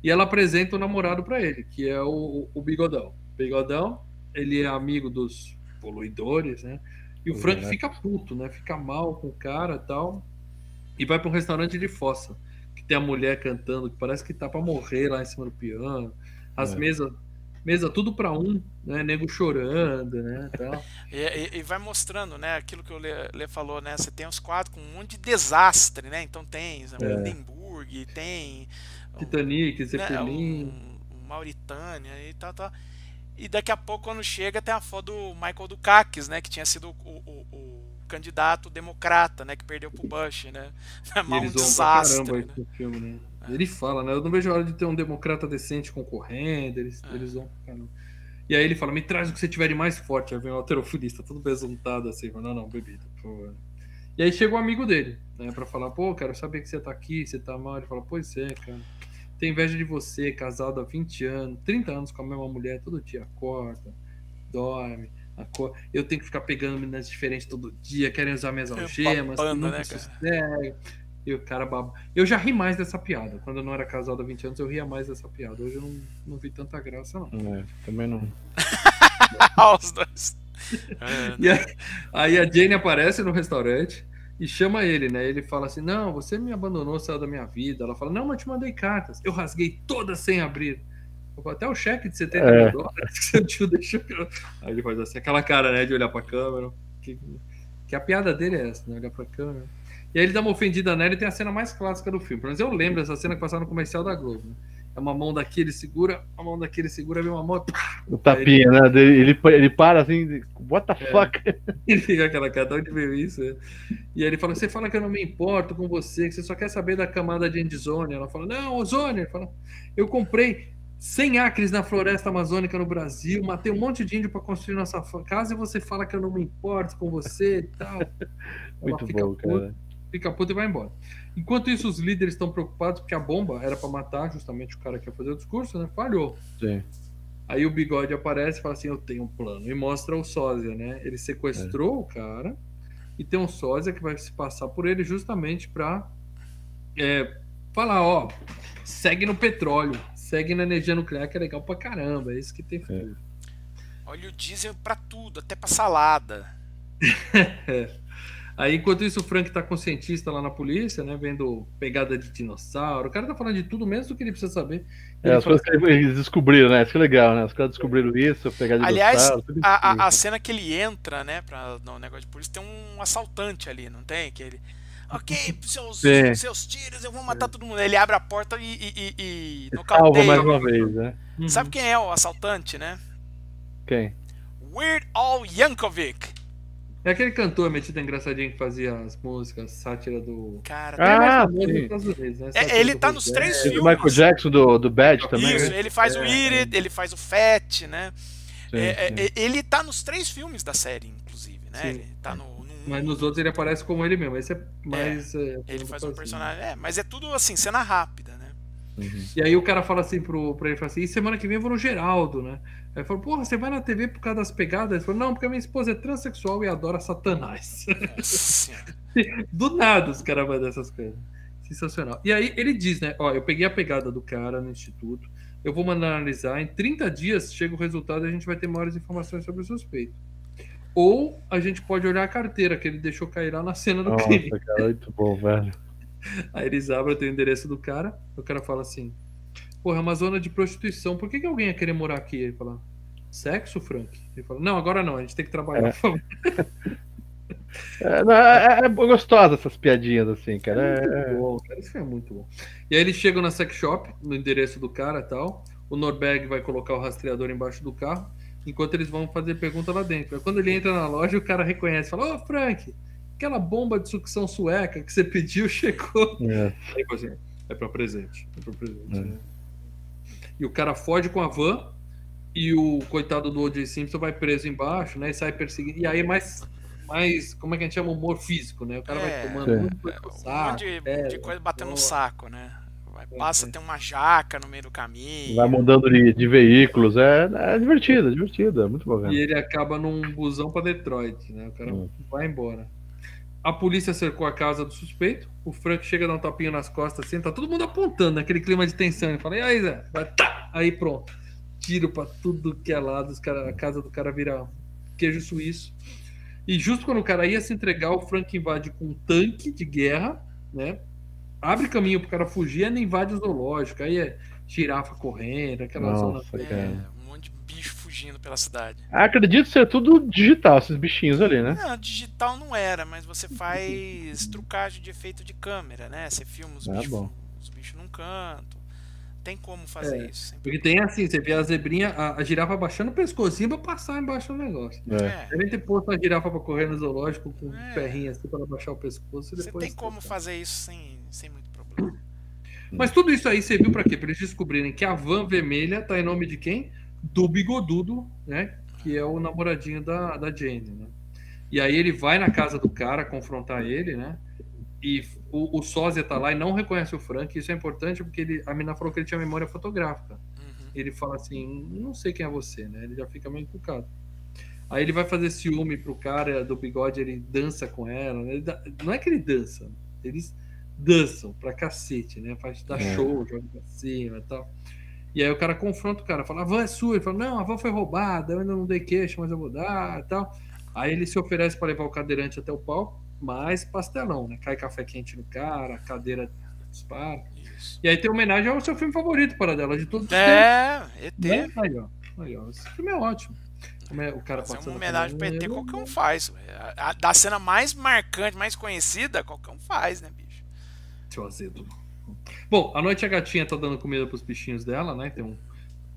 E ela apresenta o namorado para ele, que é o, o Bigodão. Bigodão, ele é amigo dos poluidores, né? E o Frank Exato. fica puto, né? Fica mal com o cara e tal. E vai para um restaurante de fossa, tem a mulher cantando, que parece que tá para morrer lá em cima do piano. As É. mesas, mesa tudo para um, né? Nego chorando, né? Tal. E, e- vai mostrando, né, aquilo que o Lê, Lê falou, né? Você tem os quadros com um monte de desastre, né? Então tem É. o Hindenburg, tem Titanic, né, Zeppelin. um, um Mauritânia e tal, tal. E daqui a pouco, quando chega, tem a foto do Michael Dukakis, né? Que tinha sido o, o- o candidato democrata, né? Que perdeu pro Bush, né? É E um pra desastre. caramba né? filme, né? Ele fala, né? Eu não vejo a hora de ter um democrata decente concorrendo, eles, É. eles vão caramba. E aí ele fala, me traz o que você tiver de mais forte. Aí vem o alterofilista, todo besuntado assim, não, não, bebida, por favor. E aí chega o amigo dele, né, pra falar, pô, quero saber que você tá aqui, você tá mal. Ele fala, pois é, cara. Tem inveja de você, casado há 20 anos, 30 anos com a mesma mulher, todo dia acorda, dorme. Eu tenho que ficar pegando meninas diferentes todo dia, querem usar minhas algemas, babando, nunca né, cara? E o cara baba. Eu já ri mais dessa piada. Quando eu não era casado há 20 anos, eu ria mais dessa piada. Hoje eu não, não vi tanta graça, não. É, também não. Os dois. É, E aí, aí a Jane aparece no restaurante e chama ele, né? Ele fala assim: Não, você me abandonou, saiu da minha vida. Ela fala: Não, mas eu te mandei cartas. Eu rasguei todas sem abrir. Até o cheque de 70 É. mil dólares que seu tio deixou. Aí ele faz assim, aquela cara, né, de olhar pra câmera. Que, que a piada dele é essa, né? Olhar pra câmera. E aí ele dá uma ofendida nela e tem a cena mais clássica do filme. Pelo menos eu lembro dessa cena que passava no comercial da Globo. né? É uma mão daqui, ele segura, a mão daqui, ele segura, vem uma mão. O tapinha, né? dele- Ele, ele para assim, what the É. fuck? Ele fica aquela cara, de onde veio isso? né? E aí ele fala: Você fala que eu não me importo com você, que você só quer saber da camada de endzone. Ela fala: Não, ozônio. Ele fala: Eu comprei 100 acres na floresta amazônica no Brasil, matei um monte de índio para construir nossa casa e você fala que eu não me importo com você e tal. Muito fica bom, puta, cara. Fica puta e vai embora. Enquanto isso, os líderes estão preocupados porque a bomba era para matar justamente o cara que ia fazer o discurso, né? Falhou. Sim. Aí o bigode aparece e fala assim: Eu tenho um plano. E mostra o sósia, né? Ele sequestrou o cara e tem um sósia que vai se passar por ele justamente pra é, falar: Ó, segue no petróleo, segue na energia nuclear, que é legal pra caramba. É isso que tem futuro. Olha o diesel pra tudo, até pra salada. Aí, enquanto isso, o Frank tá com o cientista lá na polícia, né? Vendo pegada de dinossauro. O cara tá falando de tudo menos do que ele precisa saber. É, Ele as coisas que eles descobriram, né? Isso que é legal, né? Os caras descobriram isso, pegar de Aliás, dinossauro, tudo A, isso. a, a cena que ele entra, né, pra, no negócio de polícia, tem um assaltante ali, não tem? Que ele. Ok, seus, Sim. seus tiros, eu vou matar todo mundo. Ele abre a porta e, e, e, e Salva nocauteia. mais uma vez, né? Uhum. Sabe quem é o assaltante, né? Quem? Weird Al Yankovic. É aquele cantor metido engraçadinho que fazia as músicas, sátira do. Cara, é Ah, Unidos, né? É, ele do tá nos três E do filmes. Michael Jackson do, do Bad também, Isso, né? ele faz o É, Eat It, ele faz o Fat, né? Sim, É, sim. é, ele tá nos três filmes da série, inclusive, né? Sim. Ele tá no. Mas nos outros ele aparece como ele mesmo. Esse é mais. é, ele faz um personagem. É, mas é tudo assim, cena rápida, né? Uhum. E aí o cara fala assim pro, pra ele, fala assim, e semana que vem eu vou no Geraldo, né? Aí ele falou, porra, você vai na TV por causa das pegadas? Ele falou, não, porque a minha esposa é transexual e adora satanás. Do nada os caras mandam essas coisas. Sensacional. E aí ele diz, né? Ó, eu peguei a pegada do cara no instituto, eu vou mandar analisar, em 30 dias chega o resultado e a gente vai ter maiores informações sobre o suspeito. Ou a gente pode olhar a carteira que ele deixou cair lá na cena do crime. Nossa, cara, muito bom, velho. Aí eles abrem, tem o endereço do cara, o cara fala assim: Porra, é uma zona de prostituição, por que, que alguém ia querer morar aqui? Ele fala: Sexo, Frank? Ele fala: Não, agora não, a gente tem que trabalhar. É. É, não, é, é gostosa essas piadinhas assim, cara. É, Muito bom, cara, isso é muito bom. E aí eles chegam na sex shop, no endereço do cara e tal. O Norberg vai colocar o rastreador embaixo do carro, enquanto eles vão fazer pergunta lá dentro. Aí Quando ele entra na loja, o cara reconhece, fala: Ô, Frank, aquela bomba de sucção sueca que você pediu chegou. é. Aí você, é pra presente. É pra presente. É. né? E o cara foge com a van e o coitado do O.J. Simpson vai preso embaixo, né? E sai perseguindo. E aí é mais, mais como é que a gente chama? Humor físico, né? O cara É, vai tomando é. muito no Um saco, monte de, é, de coisa batendo no saco, né? É, passa, tem uma jaca no meio do caminho. Vai mudando de, de veículos. É, é divertido, é divertido. É muito bom, E velho. ele acaba num busão pra Detroit, né? O cara Hum. vai embora. A polícia cercou a casa do suspeito. O Frank chega a dar um tapinha nas costas assim, tá todo mundo apontando, naquele clima de tensão. Ele fala, e aí, Zé? Vai, tá! Aí pronto. Tiro pra tudo que é lado. Os cara, a casa do cara vira queijo suíço. E justo quando o cara ia se entregar, o Frank invade com um tanque de guerra, né? Abre caminho pro cara fugir, ainda invade o zoológico. Aí é girafa correndo, aquela zona. Nossa, É, cara. um monte de bicho fugindo pela cidade. Acredito ser tudo digital, esses bichinhos ali, né? Não, digital não era, mas você faz trucagem de efeito de câmera, né? Você filma os Ah, bichos bom. os bichos num canto. Tem como fazer É, isso. Porque tem assim, você vê a zebrinha, a, a girafa baixando o pescocinho pra passar embaixo do negócio. É. É, Devem ter posto a girafa pra correr no zoológico com um É. ferrinho assim pra baixar o pescoço e você tem como fazer isso sem, sem muito problema. Mas tudo isso aí serviu pra quê? Pra eles descobrirem que a van vermelha tá em nome de quem? Do bigodudo, né? Que é o namoradinho da, da Jane, né? E aí ele vai na casa do cara confrontar ele, né? E o, o sósia tá lá e não reconhece o Frank. Isso é importante porque ele, a mina falou que ele tinha memória fotográfica. Uhum. Ele fala assim, não sei quem é você, né? Ele já fica meio encucado. Aí ele vai fazer ciúme pro cara do bigode, ele dança com ela. né? Dá- não é que ele dança, eles dançam pra cacete, né? Faz dar É. show, joga pra cima e tal. E aí o cara confronta o cara, fala, a van é sua. Ele fala, não, a van foi roubada, eu ainda não dei queixa, mas eu vou dar e tal. Aí ele se oferece pra levar o cadeirante até o palco, mas pastelão, né? Cai café quente no cara, cadeira dispara. Isso. E aí tem homenagem ao seu filme favorito, para dela, de todos os tempos. É, ET. Né? Aí, ó. Aí, ó. Esse filme é ótimo. Como é o cara Fazer uma homenagem pro ET, qualquer um faz. A- a- Da cena mais marcante, mais conhecida, qualquer um faz, né, bicho? Seu azedo. Bom, à noite a gatinha tá dando comida pros bichinhos dela, né? Tem um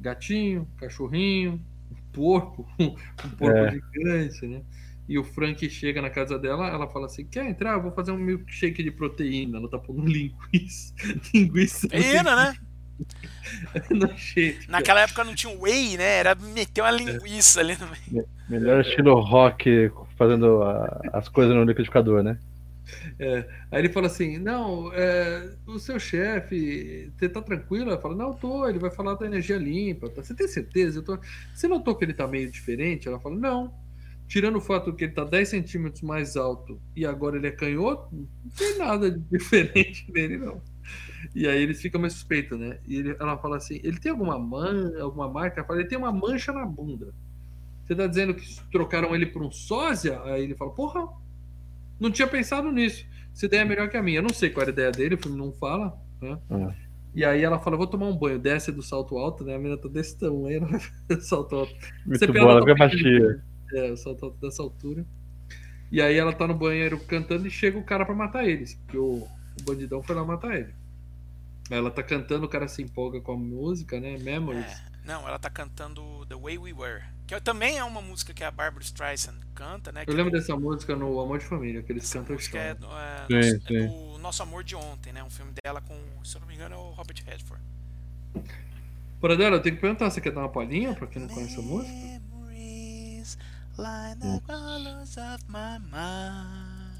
gatinho, cachorrinho, um porco, um porco É. gigante, né? E o Frank chega na casa dela, ela fala assim: quer entrar? Eu vou fazer um milkshake de proteína. Ela tá pondo linguiça. linguiça Pena, né? shake. Naquela época não tinha whey, né? Era meter uma linguiça ali no meio. Melhor estilo rock fazendo a- as coisas no liquidificador, né? Aí ele fala assim: Não, é, o seu chefe, você tá tranquilo? Ela fala: Não, eu tô. Ele vai falar da energia limpa. tá? Você tem certeza? Eu tô... Você notou que ele tá meio diferente? Ela fala: Não. Tirando o fato que ele tá 10 centímetros mais alto e agora ele é canhoto, não tem nada de diferente nele, não. E aí eles ficam mais suspeitos, né? E ele- ela fala assim: Ele tem alguma man, alguma marca? Ela fala: Ele tem uma mancha na bunda. Você tá dizendo que trocaram ele por um sósia? Aí ele fala: Porra, não tinha pensado nisso. Essa ideia é melhor que a minha. Eu não sei qual era a ideia dele, o filme não fala. Né? Ah. E aí ela fala, vou tomar um banho. Desce do salto alto, né? A menina tá desse tamanho, ela do salto alto. Muito Você boa, ela fica baixinha. É, o salto alto dessa altura. E aí ela tá no banheiro cantando e chega o cara pra matar eles. Porque o, o bandidão foi lá matar ele. Aí ela tá cantando, o cara se empolga com a música, né? Memories. É, não, ela tá cantando The Way We Were. Que também é uma música que a Barbara Streisand canta, né? que Eu lembro é dessa música no Amor de Família, que eles Essa cantam música é, é... do, é, Sim, é sim. do Nosso Amor de Ontem, né? Um filme dela com, se eu não me engano, é o Robert Redford. Por dela, eu tenho que perguntar, você quer dar uma palhinha pra quem não conhece a música? Line the colors of my mind.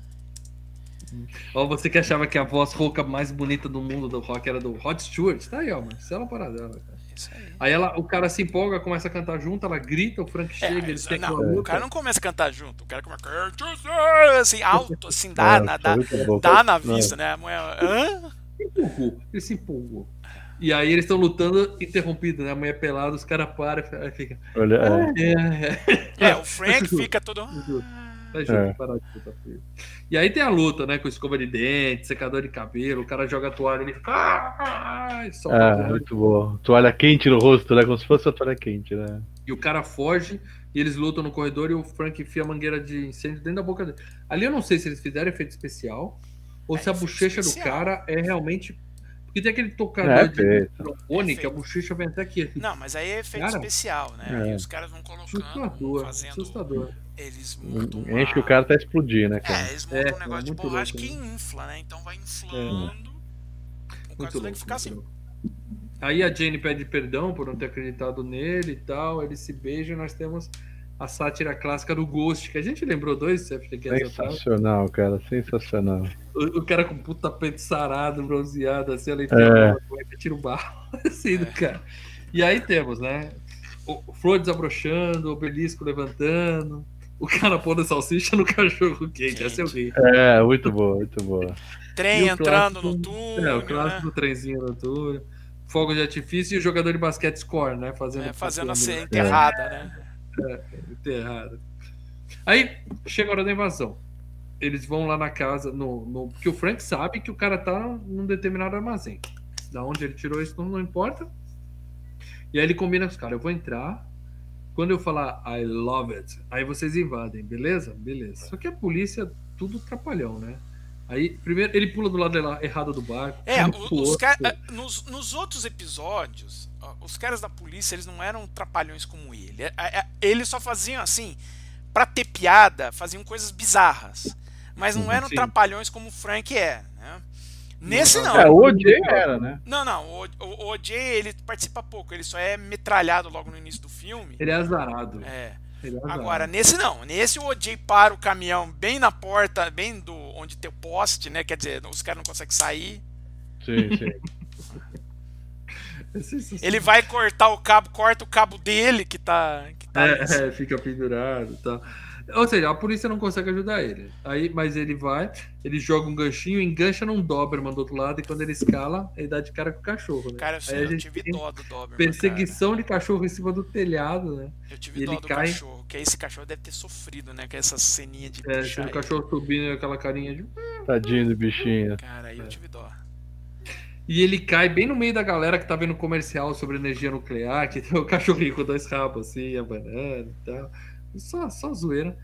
Ó, você que achava que a voz rouca mais bonita do mundo do rock era do Rod Stewart, tá aí, ó, Marcela Paradela. Cara. Isso aí. Aí ela, o cara se empolga, começa a cantar junto, ela grita, o Frank É, chega, eles isso- querem não, uma o cara não começa a cantar junto, o cara começa a cantar assim, alto, assim, dá, É, na, dá, dá na Não. vista, né? A mulher, hã? empolgou, ele se empolgou. E aí eles estão lutando interrompido, né? A mulher pelada, os caras param e fica. Olha, é. É, é. É, o Frank fica todo. Tá junto, É. de lutar com ele. E aí tem a luta, né? Com escova de dente, secador de cabelo, o cara joga a toalha, ele fica. "Ah!" e Ah, toalha. muito bom. Toalha quente no rosto, né? Como se fosse uma toalha quente, né? E o cara foge e eles lutam no corredor e o Frank enfia a mangueira de incêndio dentro da boca dele. Ali eu não sei se eles fizeram efeito especial ou É, se a bochecha do especial. cara é realmente. Porque tem aquele tocador É, de trombone que a Efeito. bochecha vem até aqui. Não, mas aí é efeito Cara, especial, né? é. E os caras vão colocando, Assustador, fazendo. assustador. Eles montam. uma- Enche que o cara tá explodir, né, cara? É, eles montam É, um negócio de muito borracha louco, que infla, né? Então vai inflando. O cara Muito tem que ficar assim. louco. Aí a Jane pede perdão por não ter acreditado nele e tal. Eles se beijam e nós temos a sátira clássica do Ghost, que a gente lembrou dois FGCast atrás. Sensacional, cara. Sensacional. O, o cara com puta peito sarado, bronzeado, assim, ela É. é. tira o barro, assim, do É. cara. E aí temos, né? O Flor desabrochando, o obelisco levantando, o cara pondo salsicha no cachorro quente. Essa eu ri. É, muito boa, muito boa. Trem o entrando clássico- no túnel. É, o né? clássico do trenzinho no túnel. Fogo de artifício e o jogador de basquete score, né? Fazendo, É, fazendo a ser enterrada, né? Enterrado. Aí chega a hora da invasão. Eles vão lá na casa, no, no, porque o Frank sabe que o cara tá num determinado armazém. Da onde ele tirou isso não, não importa. E aí ele combina com os caras: eu vou entrar. Quando eu falar I love it, aí vocês invadem, beleza? Beleza. Só que a polícia, tudo trapalhão, né? Aí, primeiro, ele pula do lado errado do barco. É, os, car... nos, nos outros episódios, os caras da polícia, eles não eram trapalhões como ele. É, é, eles só faziam assim, pra ter piada, faziam coisas bizarras. Mas não eram Sim. trapalhões como o Frank é, né? Nesse não. É, o OJ era, né? Não, não. O, o, o OJ, ele participa pouco. Ele só é metralhado logo no início do filme. Ele é azarado. É. Agora, nesse não. Nesse o OJ para o caminhão bem na porta, bem do onde tem o poste, né? Quer dizer, os caras não conseguem sair. Sim, sim. É ele vai cortar o cabo, corta o cabo dele que tá. Que tá é, é, fica pendurado e tá. tal. Ou seja, a polícia não consegue ajudar ele. Aí, mas ele vai, ele joga um ganchinho, engancha num Doberman do outro lado, e quando ele escala, ele dá de cara com o cachorro. Né? Cara, eu, Aí a gente tive dó do Doberman. Perseguição cara. de cachorro em cima do telhado, né? Eu tive e dó do cai... cachorro, que esse cachorro deve ter sofrido, né? Com essa ceninha de. É, o cachorro subindo aquela carinha de. Tadinho do bichinho. Cara, aí é. eu tive dó. E ele cai bem no meio da galera que tá vendo comercial sobre energia nuclear, que tem o cachorrinho com dois rabos assim, abanando e tal. Só, só zoeira.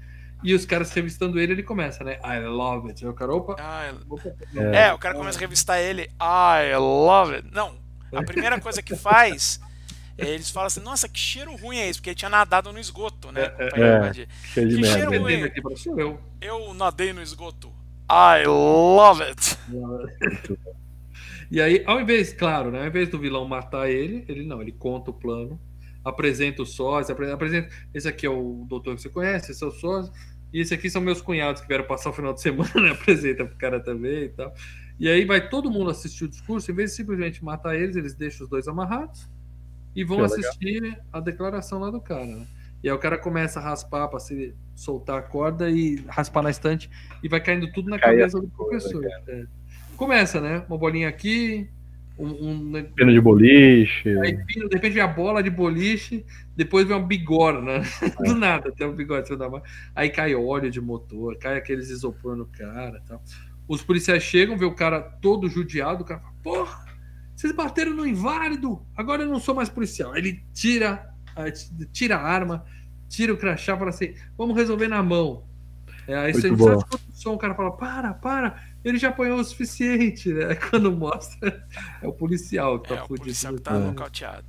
E os caras revistando ele, ele começa, né? I love it. Aí o cara, opa. Ah, é. é, o cara começa a revistar ele. I love it. Não, a primeira coisa que faz. É, eles falam assim, nossa, que cheiro ruim é esse? Porque ele tinha nadado no esgoto, né? É, é, de... que cheiro ruim. Aqui eu. eu nadei no esgoto. I love it. e aí, ao invés, claro, né? Ao invés do vilão matar ele, ele não, ele conta o plano apresenta o sócio, apresenta. Esse aqui é o doutor que você conhece, esse é o sócio. E esse aqui são meus cunhados que vieram passar o final de semana, apresenta pro cara também e tal. E aí vai todo mundo assistir o discurso, em vez de simplesmente matar eles, eles deixam os dois amarrados e vão assistir legal. a declaração lá do cara, né? E aí o cara começa a raspar para se soltar a corda e raspar na estante e vai caindo tudo na Cai cabeça do professor. É. Começa, né? Uma bolinha aqui, um, um... Pino de boliche. Aí, de repente vem a bola de boliche, depois vem uma bigorna. Né? É. Do nada, tem um bigode. Aí cai óleo de motor, cai aqueles isopor no cara tal. Os policiais chegam, vê o cara todo judiado, o cara fala, porra, vocês bateram no inválido, agora eu não sou mais policial. Ele tira, tira a arma, tira o crachá fala assim, vamos resolver na mão. É, aí Muito você sabe o som, o cara fala, para, para, ele já apanhou o suficiente, né? Quando mostra, é o policial que tá é, fudido. O policial que tá nocauteado.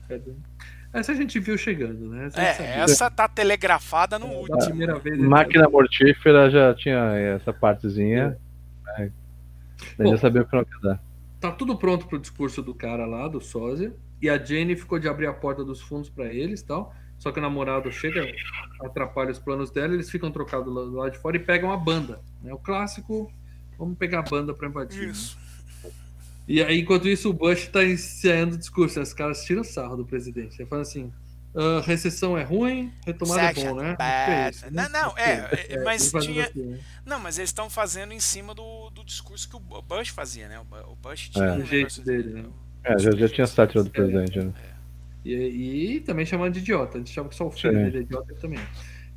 Essa a gente viu chegando, né? Essa é, essa tá telegrafada no é, último. Primeira vez, Máquina mortífera já tinha essa partezinha. É. Né? já sabia o que não dar. Tá tudo pronto pro discurso do cara lá, do sósia. E a Jenny ficou de abrir a porta dos fundos para eles tal. Só que o namorado chega, atrapalha os planos dela, eles ficam trocados lá, lá de fora e pegam a banda. Né? O clássico Vamos pegar a banda para invadir. Né? Isso. Né? E aí, enquanto isso, o Bush está ensaiando o discurso. Os caras tiram sarro do presidente. Ele fala assim: uh, recessão é ruim, retomada é bom, né? É isso, né? Não, não, é, é, é mas tinha. Assim, né? Não, mas eles estão fazendo em cima do, do discurso que o Bush fazia, né? O Bush tinha é. um jeito dele, né? É, já, já tinha sátira do presidente, né? E, e, também chamando de idiota. A gente chama que só o filho Sim. dele é idiota também.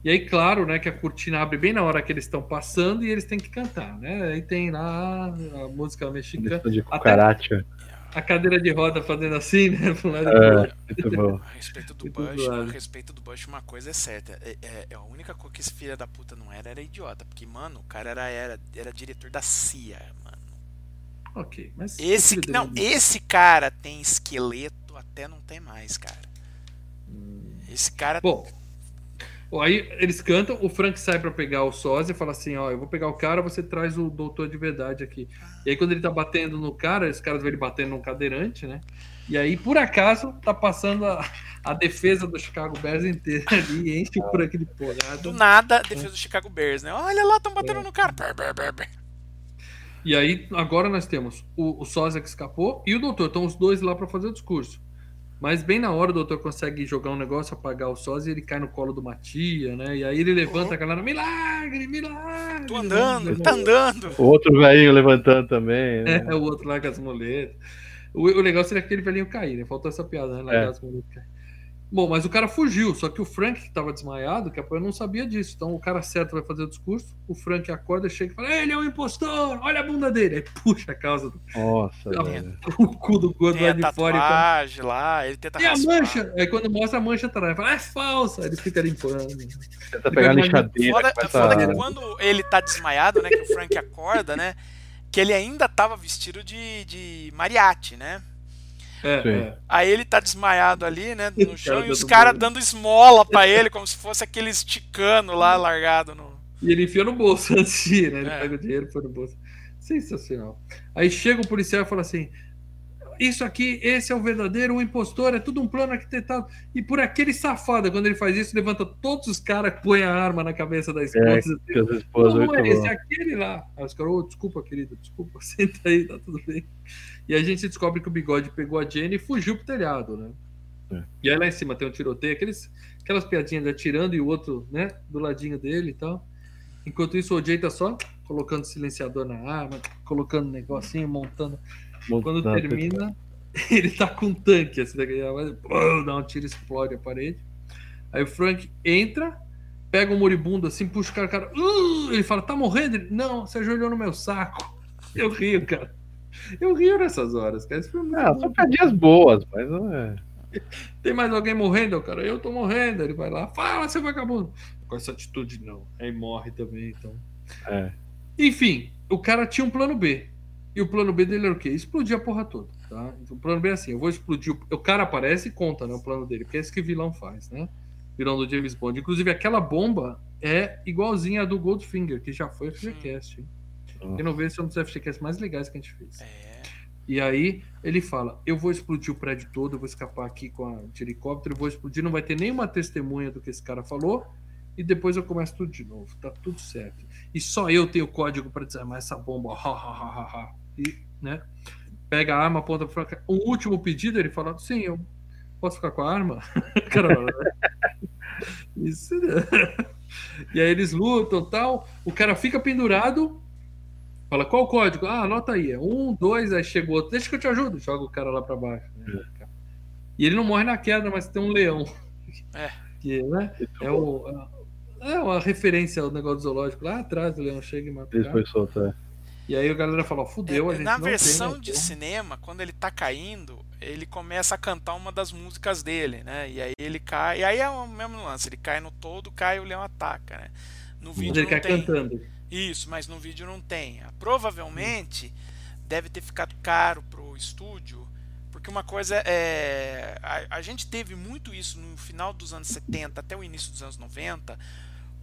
E aí, claro, né, que a cortina abre bem na hora que eles estão passando e eles têm que cantar, né? Aí tem lá a música mexicana. De cucaracha. A cadeira de roda fazendo assim, né? É, muito bom. A respeito do Bush, a respeito do Bush, uma coisa é certa. É, é, é, a única coisa que esse filho da puta não era, era idiota. Porque, mano, o cara era, era, era diretor da CIA, mano. Ok, mas. Esse, não, esse cara tem esqueleto até não tem mais, cara. Hum. Esse cara. Bom. Aí eles cantam, o Frank sai para pegar o sósia e fala assim: Ó, eu vou pegar o cara, você traz o doutor de verdade aqui. E aí, quando ele tá batendo no cara, os caras vão ele batendo num cadeirante, né? E aí, por acaso, tá passando a, a defesa do Chicago Bears inteira ali e enche o Frank de porrada. Do nada, a defesa do Chicago Bears, né? Olha lá, estão batendo é. no cara. E aí, agora nós temos o, o sósia que escapou e o doutor. Estão os dois lá para fazer o discurso. Mas bem na hora o doutor consegue jogar um negócio, apagar o sósia e ele cai no colo do Matia, né? E aí ele levanta uhum. a galera, milagre, milagre! Tô andando, tá andando! O outro velhinho levantando também. Né? É, o outro lá com as muletas. O, o legal seria aquele velhinho cair, né? Faltou essa piada, né? Largar é. as muletas. Bom, mas o cara fugiu, só que o Frank, que estava desmaiado, que apoio não sabia disso. Então o cara certo vai fazer o discurso, o Frank acorda, chega e fala: ele é um impostor, olha a bunda dele. Aí puxa a causa do. Nossa, velho. O cu do gordo lá de fora. E lá, ele tenta E a mancha? Aí quando mostra a mancha atrás, fala: é falsa. Aí ele fica limpando. Tenta pegar a lixadeira. Foda, começa... foda que quando ele tá desmaiado, né, que o Frank acorda, né? que ele ainda tava vestido de, de mariachi, né? É, é. Aí ele tá desmaiado ali, né, no chão, cara e os dando caras dando esmola pra ele, como se fosse aqueles ticano lá largado no. E ele enfia no bolso antes de ir, né? Ele É. pega o dinheiro e põe no bolso. Sensacional. Aí chega o policial e fala assim: Isso aqui, esse é o verdadeiro, o impostor, é tudo um plano arquitetado. E por aquele safado, quando ele faz isso, levanta todos os caras, põe a arma na cabeça da esposa. Que as esposas Não, é esse, bom. é aquele lá. Aí os caras, ô, desculpa, querido, desculpa, senta aí, tá tudo bem. E a gente descobre que o bigode pegou a Jenny e fugiu pro telhado, né? É. E aí lá em cima tem um tiroteio, aqueles, aquelas piadinhas de atirando e o outro, né, do ladinho dele e tal. Enquanto isso, o OJ tá só colocando silenciador na arma, colocando negocinho, montando. Quando Montando- termina, ele tá com um tanque, assim, daquele, pô, dá um tiro, explode a parede. Aí o Frank entra, pega um moribundo assim, puxa o cara, o cara "Uh!" ele fala, tá morrendo? Ele, não, você ajoelhou no meu saco. Eu rio, cara. Eu rio nessas horas, cara. Isso foi muito Ah, são piadinhas boas, mas não é. Tem mais alguém morrendo? O cara, eu tô morrendo. Ele vai lá, fala, seu vagabundo. Com essa atitude, não. Aí morre também, então. É. Enfim, o cara tinha um plano B. E o plano B dele era o quê? Explodir a porra toda, tá? Então, o plano B é assim, eu vou explodir... O, o cara aparece e conta, né, o plano dele, porque é isso que vilão faz, né? Vilão do James Bond. Inclusive, aquela bomba é igualzinha a do Goldfinger, que já foi FGCast, hein? Nossa. Quem não vê, esse é um dos FGCast mais legais que a gente fez. É. E aí ele fala: Eu vou explodir o prédio todo, eu vou escapar aqui com a de helicóptero, eu vou explodir, não vai ter nenhuma testemunha do que esse cara falou, e depois eu começo tudo de novo, tá tudo certo. E só eu tenho código para desarmar essa bomba. Ha, ha, ha, ha, ha. E, né? Pega a arma, aponta cá. Um último pedido, ele fala: Sim, eu posso ficar com a arma? O cara Isso. né? E aí eles lutam tal. O cara fica pendurado. Fala, qual o código? Ah, anota aí. É um, dois, aí chega o outro. Deixa que eu te ajudo. Joga o cara lá pra baixo. né? E ele não morre na queda, mas tem um leão. É. Que, né? É, o, é uma referência ao negócio zoológico. Lá atrás o leão chega e mata o Ele E aí a galera fala, ó, fudeu, a É, gente na tem, versão né? de cinema, quando ele tá caindo, ele começa a cantar uma das músicas dele, né? E aí ele cai. E aí é o mesmo lance, ele cai no todo, cai e o leão ataca, né? No vídeo ele não cai tem. cantando. Isso, mas no vídeo não tem. Ah, Provavelmente deve ter ficado caro pro estúdio, porque uma coisa é. A, a gente teve muito isso no final dos anos 70 até o início dos anos 90,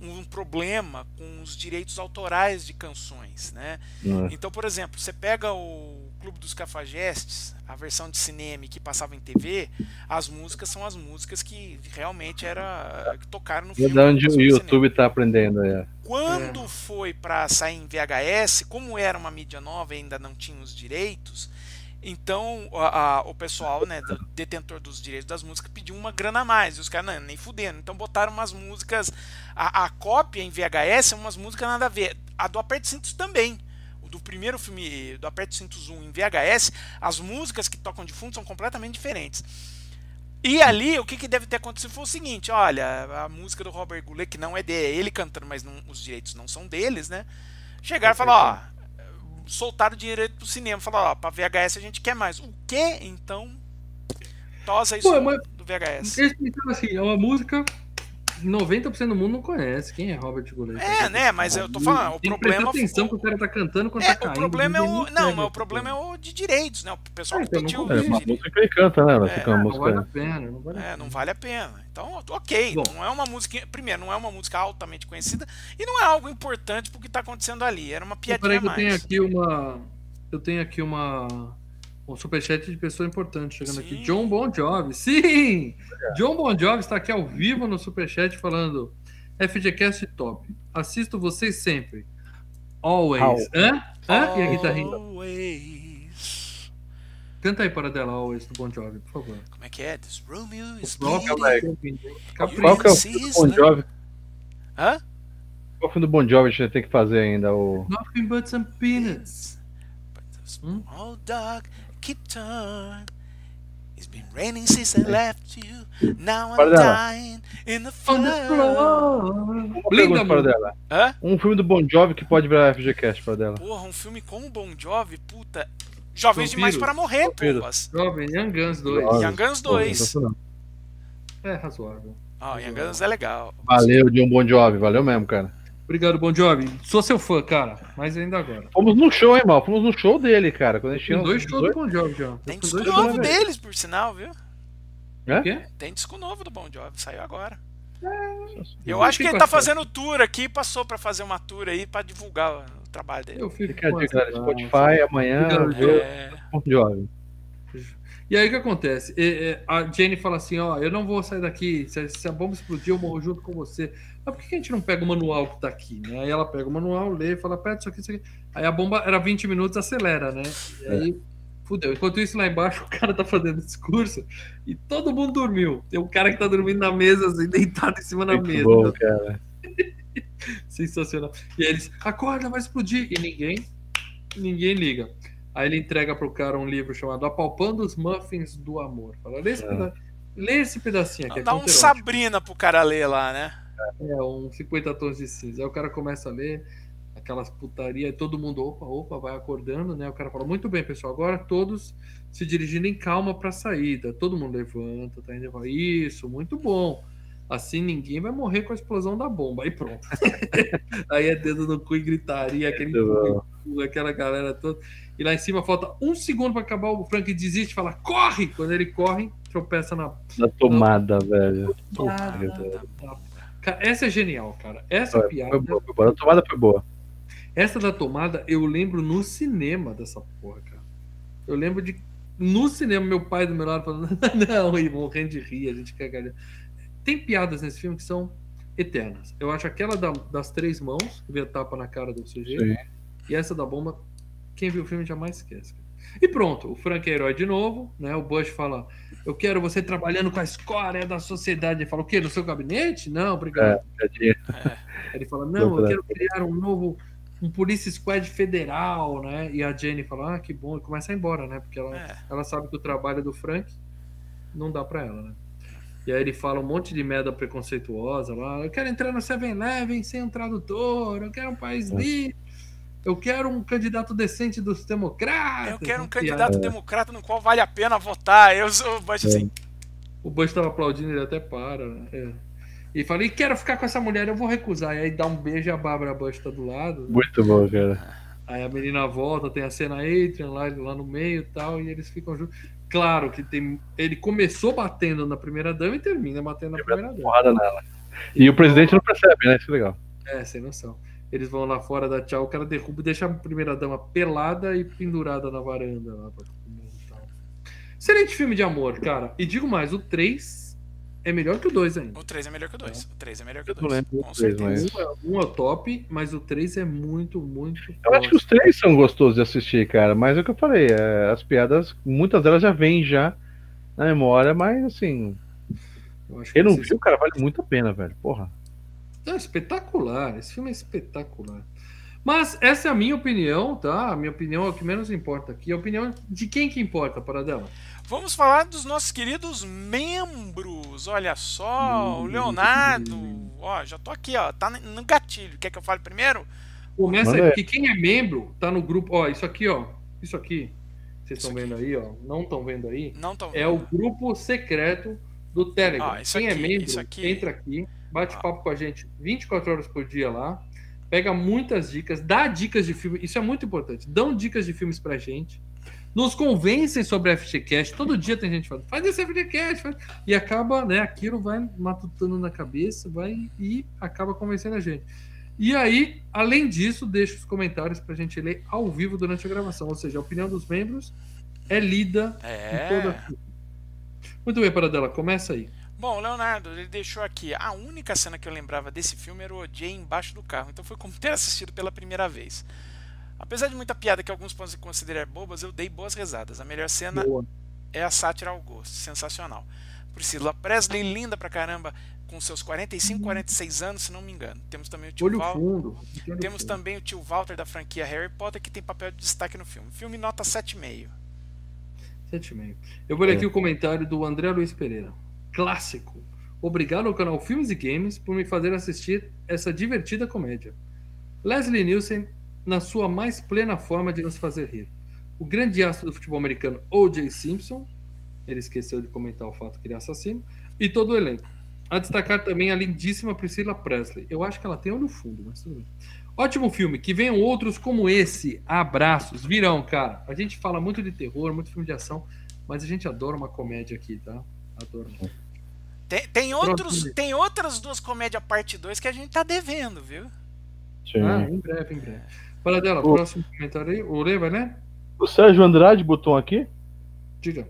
um problema com os direitos autorais de canções, né? É. Então, por exemplo, você pega o Clube dos Cafajestes, a versão de cinema que passava em TV, as músicas são as músicas que realmente era que tocaram no É filme. onde o. YouTube tá aprendendo, é. Quando foi para sair em VHS, como era uma mídia nova e ainda não tinha os direitos, então a- a- o pessoal, né, do- detentor dos direitos das músicas, pediu uma grana a mais. E os caras, nem fudendo. Então botaram umas músicas. A, a cópia em VHS é umas músicas nada a ver. A do Aperte Cintos também. O do primeiro filme do Aperte Cintos 1 em VHS, as músicas que tocam de fundo são completamente diferentes. E ali, o que, que deve ter acontecido foi o seguinte: olha, a música do Robert Goulet, que não é dele, é ele cantando, mas não- os direitos não são deles, né? Chegaram e falaram: ó, soltaram o direito pro cinema, falaram: ó, pra VHS a gente quer mais. O que então? Tosa isso Pô, mas- do VHS. Eles pensaram assim, é uma música 90% do mundo não conhece. Quem é Robert Goulet? É, né? Mas eu tô falando, o Tem que problema. prestar atenção que o cara tá cantando quando É, tá caindo. o problema é o. Não, mas o problema é o de direitos, né? O pessoal É, que então não pediu. É uma música que ele canta, né? É, fica uma Não música. vale a pena, não vale a É, pena. não vale a pena. Então, ok, Bom. não é uma música. Primeiro, não é uma música altamente conhecida e não é algo importante pro que tá acontecendo ali. Era uma piadinha Peraí eu tenho mais. aqui uma. Eu tenho aqui uma. Um superchat de pessoa importante chegando Sim. aqui. John Bon Jovi. Sim! John Bon Jovi está aqui ao vivo no superchat falando FGCast top. Assisto vocês sempre. Always. Hã? Hã? E a guitarrinha? Always. Canta aí para dela, Always, do Bon Jovi, por favor. Como é que é? This Romeo is. Qual que é o filme do Bon Jovi? Hã? Qual o filme do Bon Jovi a gente tem que fazer ainda? O... Nothing but some peanuts. Hum? small dog keep turn. It's been raining since I left you. Now I'm Para dela. dying in the floor. Linda para dela. Hã? Um filme do Bon Jovi que pode virar FGCast para dela. Porra, um filme com o Bon Jovi, puta. Jovens Vampiros. demais para morrer, pombas. Jovem, Young Guns 2. Jovem. Young Guns Pô, 2. sensacional. É razoável. Ó, Young Guns é legal. Valeu, John Bon Jovi. Valeu mesmo, cara. Obrigado, Bon Jovi. Sou seu fã, cara, mas ainda agora. Fomos no show, hein, mal? Fomos no show dele, cara. Quando a gente Tem tinha dois shows do Bon Jovi já. Tem disco dois novo deles, por sinal, viu? O quê? Tem disco novo do Bon Jovi, saiu agora. Eu Eu acho que ele tá fazendo tour aqui, passou pra fazer uma tour aí pra divulgar o trabalho dele. Eu fico Fica a dica. Spotify, amanhã, É, o jovem. E aí o que acontece? É, é, A Jenny fala assim: ó, eu não vou sair daqui. Se, se a bomba explodir, eu morro junto com você. Mas por que a gente não pega o manual que tá aqui, né? Aí ela pega o manual, lê, fala, aperta isso aqui, isso aqui. Aí a bomba era 20 minutos, acelera, né? E aí, fudeu. Enquanto isso, lá embaixo, o cara tá fazendo discurso e todo mundo dormiu. Tem um cara que tá dormindo na mesa, assim, deitado em cima da Muito mesa. bom, cara. Sensacional. E aí eles, acorda, vai explodir. E ninguém, ninguém liga. Aí ele entrega pro cara um livro chamado Apalpando os Muffins do Amor. Fala, lê esse, É. peda- lê esse pedacinho aqui. é dá um. Sabrina pro cara ler lá, né? É, um 50 tons de cinza. Aí o cara começa a ler aquelas putaria e todo mundo, opa, opa, vai acordando, né? O cara fala, muito bem, pessoal, agora todos se dirigindo em calma pra saída. Todo mundo levanta, tá indo, isso, muito bom. Assim ninguém vai morrer com a explosão da bomba. Aí pronto. Aí é dedo no cu e gritaria, aquele bom. aquela galera toda. E lá em cima falta um segundo pra acabar. O Frank desiste e fala: corre! Quando ele corre, tropeça na. Na tomada, velho. Ah, Puta, Cara, essa é genial, cara. Essa Foi piada. boa, foi boa. A tomada foi boa. Essa da tomada, eu lembro no cinema dessa porra, cara. Eu lembro de. No cinema, meu pai do meu lado falando, não, e morrendo de rir, a gente quer. Tem piadas nesse filme que são eternas. Eu acho aquela da- das três mãos, que vê a tapa na cara do sujeito, Sim. e essa da bomba, quem viu o filme jamais esquece. cara. E pronto, o Frank é herói de novo, né? O Bush fala: Eu quero você trabalhando com a escória da sociedade. Ele fala: O quê? No seu gabinete? Não, obrigado. Piadinha. Aí Ele fala: Não, eu quero criar um novo. Um Police Squad federal, né? E a Jenny fala: Ah, que bom. E começa a ir embora, né? Porque ela, É. ela sabe que o trabalho do Frank não dá pra ela, né? E aí ele fala um monte de merda preconceituosa lá. Eu quero entrar no 7-Eleven sem um tradutor. Eu quero um país É. livre. Eu quero um candidato decente dos democratas. Eu quero um E candidato É. democrata no qual vale a pena votar. Eu sou o Bush assim. O Bush estava aplaudindo, ele até para. né? É. E fala, e quero ficar com essa mulher, eu vou recusar. E aí dá um beijo e a Bárbara Bush tá do lado. Muito bom, cara. Aí a menina volta, tem a cena Adrian lá, lá no meio e tal, e eles ficam juntos. Claro que tem. Ele começou batendo na primeira dama e termina batendo na primeira dama. Porrada nela. E o presidente não percebe, né? Isso é legal. É, sem noção. Eles vão lá fora da tchau, o cara derruba e deixa a primeira dama pelada e pendurada na varanda lá pra todo mundo e tal. Excelente filme de amor, cara. E digo mais, o 3 é melhor que o 2 ainda. O 3 é melhor que o 2. O 3 é melhor que o Eu não 2. lembro do Com certeza. mas- Um é, um é o top, mas o 3 é muito, muito. Eu acho que os três são gostosos de assistir, cara. Mas é o que eu falei, é, as piadas, muitas delas já vêm já na memória, mas assim, Eu acho quem não viu, cara, vale muito a pena, velho. Porra. É espetacular, esse filme é espetacular. Mas essa é a minha opinião, tá? A minha opinião é o que menos importa aqui. A opinião de quem que importa, para dela? Vamos falar dos nossos queridos membros. Olha só, o Leonardo. Ó, já tô aqui, ó. Tá no gatilho. Quer que eu fale primeiro? Começa aí, porque quem é membro tá no grupo. Ó, isso aqui, ó. Isso aqui. Vocês estão vendo aí, ó. Não estão vendo aí? Não tô É o grupo secreto do Telegram. Ó, Quem é aqui, membro, isso aqui. entra aqui, bate Ó. papo com a gente 24 horas por dia lá, pega muitas dicas, dá dicas de filme, isso é muito importante. Dão dicas de filmes pra gente. Nos convencem sobre a FGCast. Todo dia tem gente falando, faz esse FGCast. Faz... E acaba, né? Aquilo vai matutando na cabeça, vai e acaba convencendo a gente. E aí, além disso, deixa os comentários pra gente ler ao vivo durante a gravação. Ou seja, a opinião dos membros é lida em toda É. muito bem, Paradela, começa aí. Bom, o Leonardo, ele deixou aqui. A única cena que eu lembrava desse filme era o OJ embaixo do carro. Então foi como ter assistido pela primeira vez. Apesar de muita piada que alguns podem considerar bobas, eu dei boas risadas. A melhor cena Boa. é a sátira ao gosto. Sensacional. Priscila Presley, linda pra caramba, com seus 45, 46 anos, se não me engano. Temos também o tio Olho Val. fundo. olho Temos fundo. também o tio Walter da franquia Harry Potter, que tem papel de destaque no filme. Filme nota 7,5. Sete e meio. Eu vou ler É. aqui o comentário do André Luiz Pereira. Clássico. Obrigado ao canal Filmes e Games por me fazer assistir essa divertida comédia. Leslie Nielsen, na sua mais plena forma de nos fazer rir. O grande astro do futebol americano O.J. Simpson, ele esqueceu de comentar o fato que ele é assassino, e todo o elenco. A destacar também a lindíssima Priscila Presley. Eu acho que ela tem olho fundo, mas tudo bem. Ótimo filme. Que venham outros como esse. Abraços. Virão, cara. A gente fala muito de terror, muito filme de ação, mas a gente adora uma comédia aqui, tá? Adoro. Tem, tem, outros, tem outras duas comédias parte 2 que a gente tá devendo, viu? Sim. Ah, em breve, em breve. Fala dela, o... próximo comentário aí. O Lê vai, né? O Sérgio Andrade botou aqui. Diga.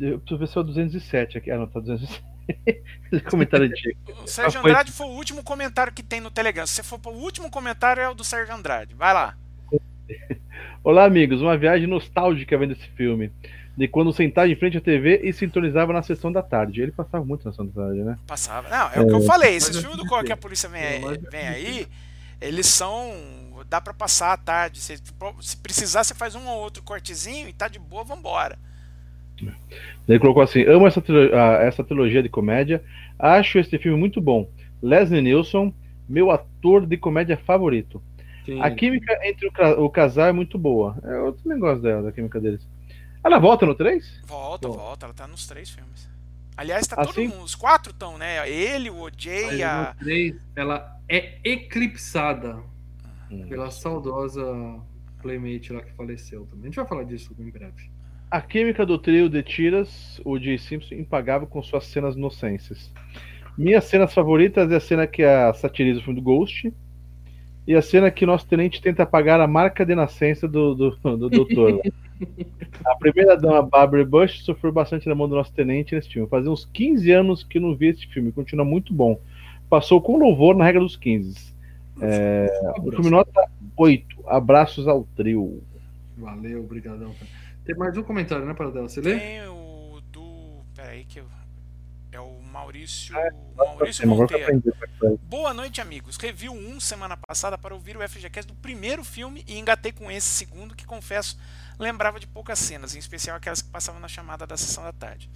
Eu preciso ver se é o 207 aqui. Ah, não, tá 207. comentário de. O Sérgio Andrade foi o último comentário que tem no Telegram. Se for o último comentário, é o do Sérgio Andrade. Vai lá. Olá, amigos. Uma viagem nostálgica vendo esse filme. De quando sentava em frente à TV e sintonizava na sessão da tarde. Ele passava muito na sessão da tarde, né? Passava. Não, é, o que eu falei. Esses filmes do qual que a polícia vem, aí, vem aí, eles são. Dá para passar à tarde. Se, se precisar, você faz um ou outro cortezinho e tá de boa, vambora. Ele colocou assim: amo essa, essa trilogia de comédia, acho este filme muito bom. Leslie Nielsen, meu ator de comédia favorito. Sim. A química entre o, o, casal é muito boa. É, eu também gosto dela, da química deles. Ela volta no 3? Volta, Bom. volta. Ela tá nos três filmes. Aliás, tá assim? todo mundo. Os quatro estão, né? Ele, o OJ, a. No 3, ela é eclipsada hum. pela saudosa Playmate lá que faleceu também. A gente vai falar disso em breve. A química do trio de tiras, o de Simpson, impagável com suas cenas inocências. Minhas cenas favoritas é a cena que a satiriza o filme do Ghost e a cena que nosso tenente tenta apagar a marca de nascença do, do, do doutor. a primeira dama, Barbara Bush, sofreu bastante na mão do nosso tenente nesse filme. Fazia uns 15 anos que não vi esse filme, continua muito bom. Passou com louvor na regra dos 15. É, o filme nota 8. Abraços ao trio. Valeu, obrigadão. Tem mais um comentário, né, para dela? Você lê? Tem o do. Peraí, que eu. Maurício. É, Maurício Monteiro. Boa noite, amigos. Review 1 semana passada para ouvir o FGCast do primeiro filme e engatei com esse segundo, que confesso lembrava de poucas cenas, em especial aquelas que passavam na chamada da sessão da tarde.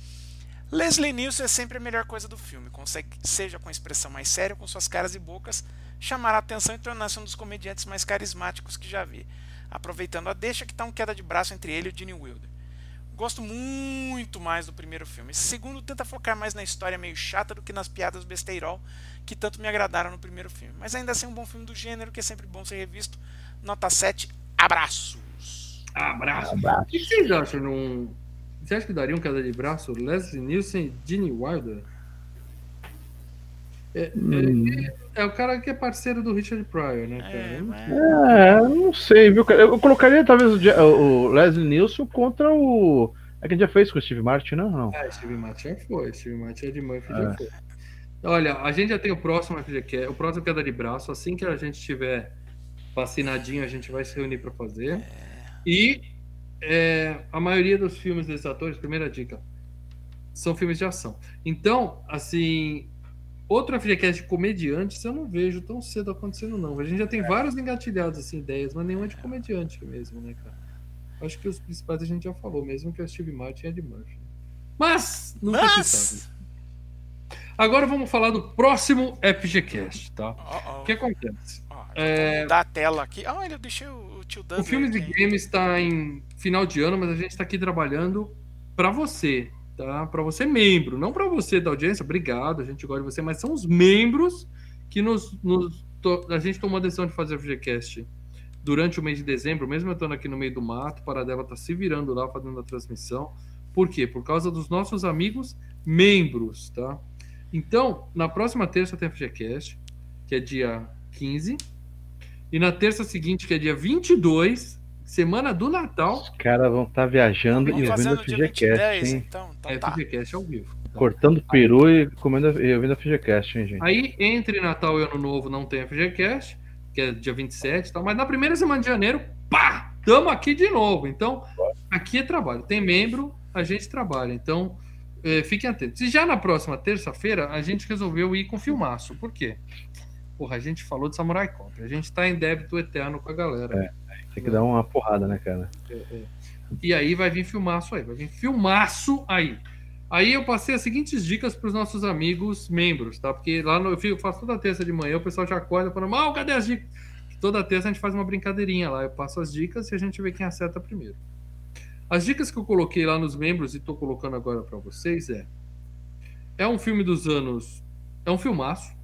Leslie Nielsen é sempre a melhor coisa do filme, consegue, seja com expressão mais séria com suas caras e bocas, chamar a atenção e tornar-se um dos comediantes mais carismáticos que já vi aproveitando a deixa que está um queda de braço entre ele e o Gene Wilder. Gosto muito mais do primeiro filme. Esse segundo tenta focar mais na história meio chata do que nas piadas besteirol que tanto me agradaram no primeiro filme. Mas ainda assim um bom filme do gênero que é sempre bom ser revisto. Nota 7, abraços. Abraço. Abraço. O que vocês acham? Num... Você acha que daria um queda de braço? Leslie Nielsen e Gene Wilder? É, é, é, o cara que é parceiro do Richard Pryor, né, cara? É, mas... é não sei, viu, cara? Eu colocaria talvez o, o Leslie Nielsen contra o. É que a gente já fez com o Steve Martin, não? não. É, Steve Martin já foi. Steve Martin é de Murphy já é. foi. Olha, a gente já tem o próximo FGQ, o próximo queda de braço. Assim que a gente tiver vacinadinho, a gente vai se reunir para fazer. É. E é, a maioria dos filmes desses atores, primeira dica, são filmes de ação. Então, assim, Outro FGCast de comediantes eu não vejo tão cedo acontecendo, não. A gente já tem é. vários engatilhados, assim, ideias, mas nenhuma de comediante mesmo, né, cara? Acho que os principais a gente já falou, mesmo que o Steve Martin é de Murphy. Mas, nunca mas... se sabe. Agora vamos falar do próximo FGCast, tá? O que acontece? Oh, é... Dar a tela aqui. Ah, eu deixei o tio Dan. O filme de games está em final de ano, mas a gente está aqui trabalhando para você, tá? Para você membro, não para você da audiência. Obrigado, a gente gosta de você, mas são os membros que nos, nos to, a gente tomou a decisão de fazer o FGCast durante o mês de dezembro, mesmo eu estando aqui no meio do mato, para dela tá se virando lá fazendo a transmissão. Por quê? Por causa dos nossos amigos membros, tá? Então, na próxima terça tem FGCast, que é dia 15, e na terça seguinte, que é dia 22, Semana do Natal. Os caras vão estar tá viajando e ouvindo a FGCast, hein? Então, então é tá. FGCast ao vivo. Tá? Cortando peru e comendo e ouvindo a FGCast, hein, gente? Aí, entre Natal e Ano Novo, não tem a FGCast, que é dia 27 e tal, mas na primeira semana de janeiro, pá! Tamo aqui de novo. Então, aqui é trabalho. Tem membro, a gente trabalha. Então, é, fiquem atentos. E já na próxima terça-feira, a gente resolveu ir com filmaço. Por quê? Porra, a gente falou de Samurai Cop. A gente tá em débito eterno com a galera. É. Tem que dar uma porrada, né, cara? É, é. E aí vai vir filmaço aí, vai vir filmaço aí. Aí eu passei as seguintes dicas para os nossos amigos membros, tá? Porque lá no, eu faço toda terça de manhã, o pessoal já acorda falando, mal, cadê as dicas? Toda terça a gente faz uma brincadeirinha lá, eu passo as dicas e a gente vê quem acerta primeiro. As dicas que eu coloquei lá nos membros e estou colocando agora para vocês é é um filme dos anos É um filmaço,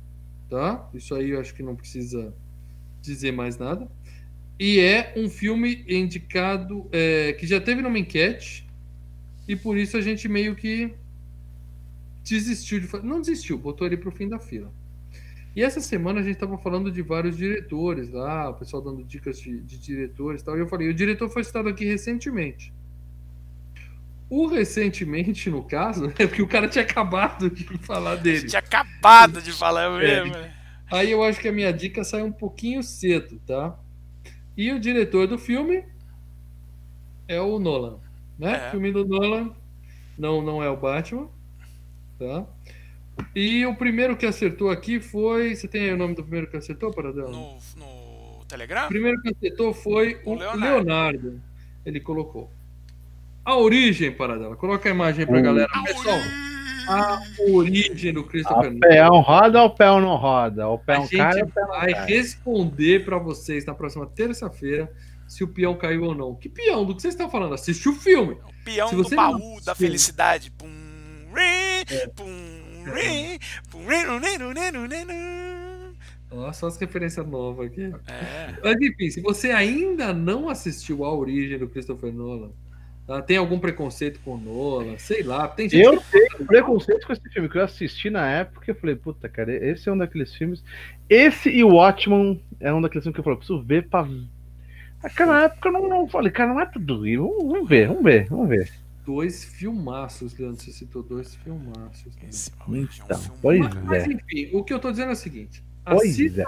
tá? Isso aí eu acho que não precisa dizer mais nada. E é um filme indicado é, que já teve numa enquete e por isso a gente meio que desistiu de fazer. Não desistiu, botou ele pro fim da fila. E essa semana a gente estava falando de vários diretores lá, o pessoal dando dicas de, de diretores e tal. E eu falei, o diretor foi citado aqui recentemente. O recentemente, no caso, é porque o cara tinha acabado de falar dele. Tinha acabado de falar mesmo. É. Aí eu acho que a minha dica sai um pouquinho cedo, tá? E o diretor do filme é o Nolan, né? É. O filme do Nolan não, não é o Batman, tá? E o primeiro que acertou aqui foi. Você tem aí o nome do primeiro que acertou, Paradão? No, no Telegram? O primeiro que acertou foi o, o Leonardo. Leonardo. Ele colocou. A origem, Paradela. Coloca a imagem aí pra galera. Pessoal, a origem do Christopher Nolan. O peão roda ou o peão não roda? O peão a gente cai, o peão vai cai. responder para vocês na próxima terça-feira se o peão caiu ou não. Que peão? Do que vocês estão falando? Assiste o filme. O peão do baú da felicidade. Pum, é. pum, Olha só as referências novas aqui. É. Mas enfim, se você ainda não assistiu a origem do Christopher Nolan, tem algum preconceito com o Nolan, sei lá. Tem gente eu que... tenho preconceito com esse filme, que eu assisti na época e falei, puta, cara, esse é um daqueles filmes. Esse e o Watchman é um daqueles filmes que eu falei, preciso ver pra. Naquela época eu não, não falei, cara, não é tudo. Vamos, vamos ver, vamos ver, vamos ver dois filmaços, Leandro. Você citou dois filmaços. Né? Então, pois mas, é. Mas enfim, o que eu tô dizendo é o seguinte. Assistam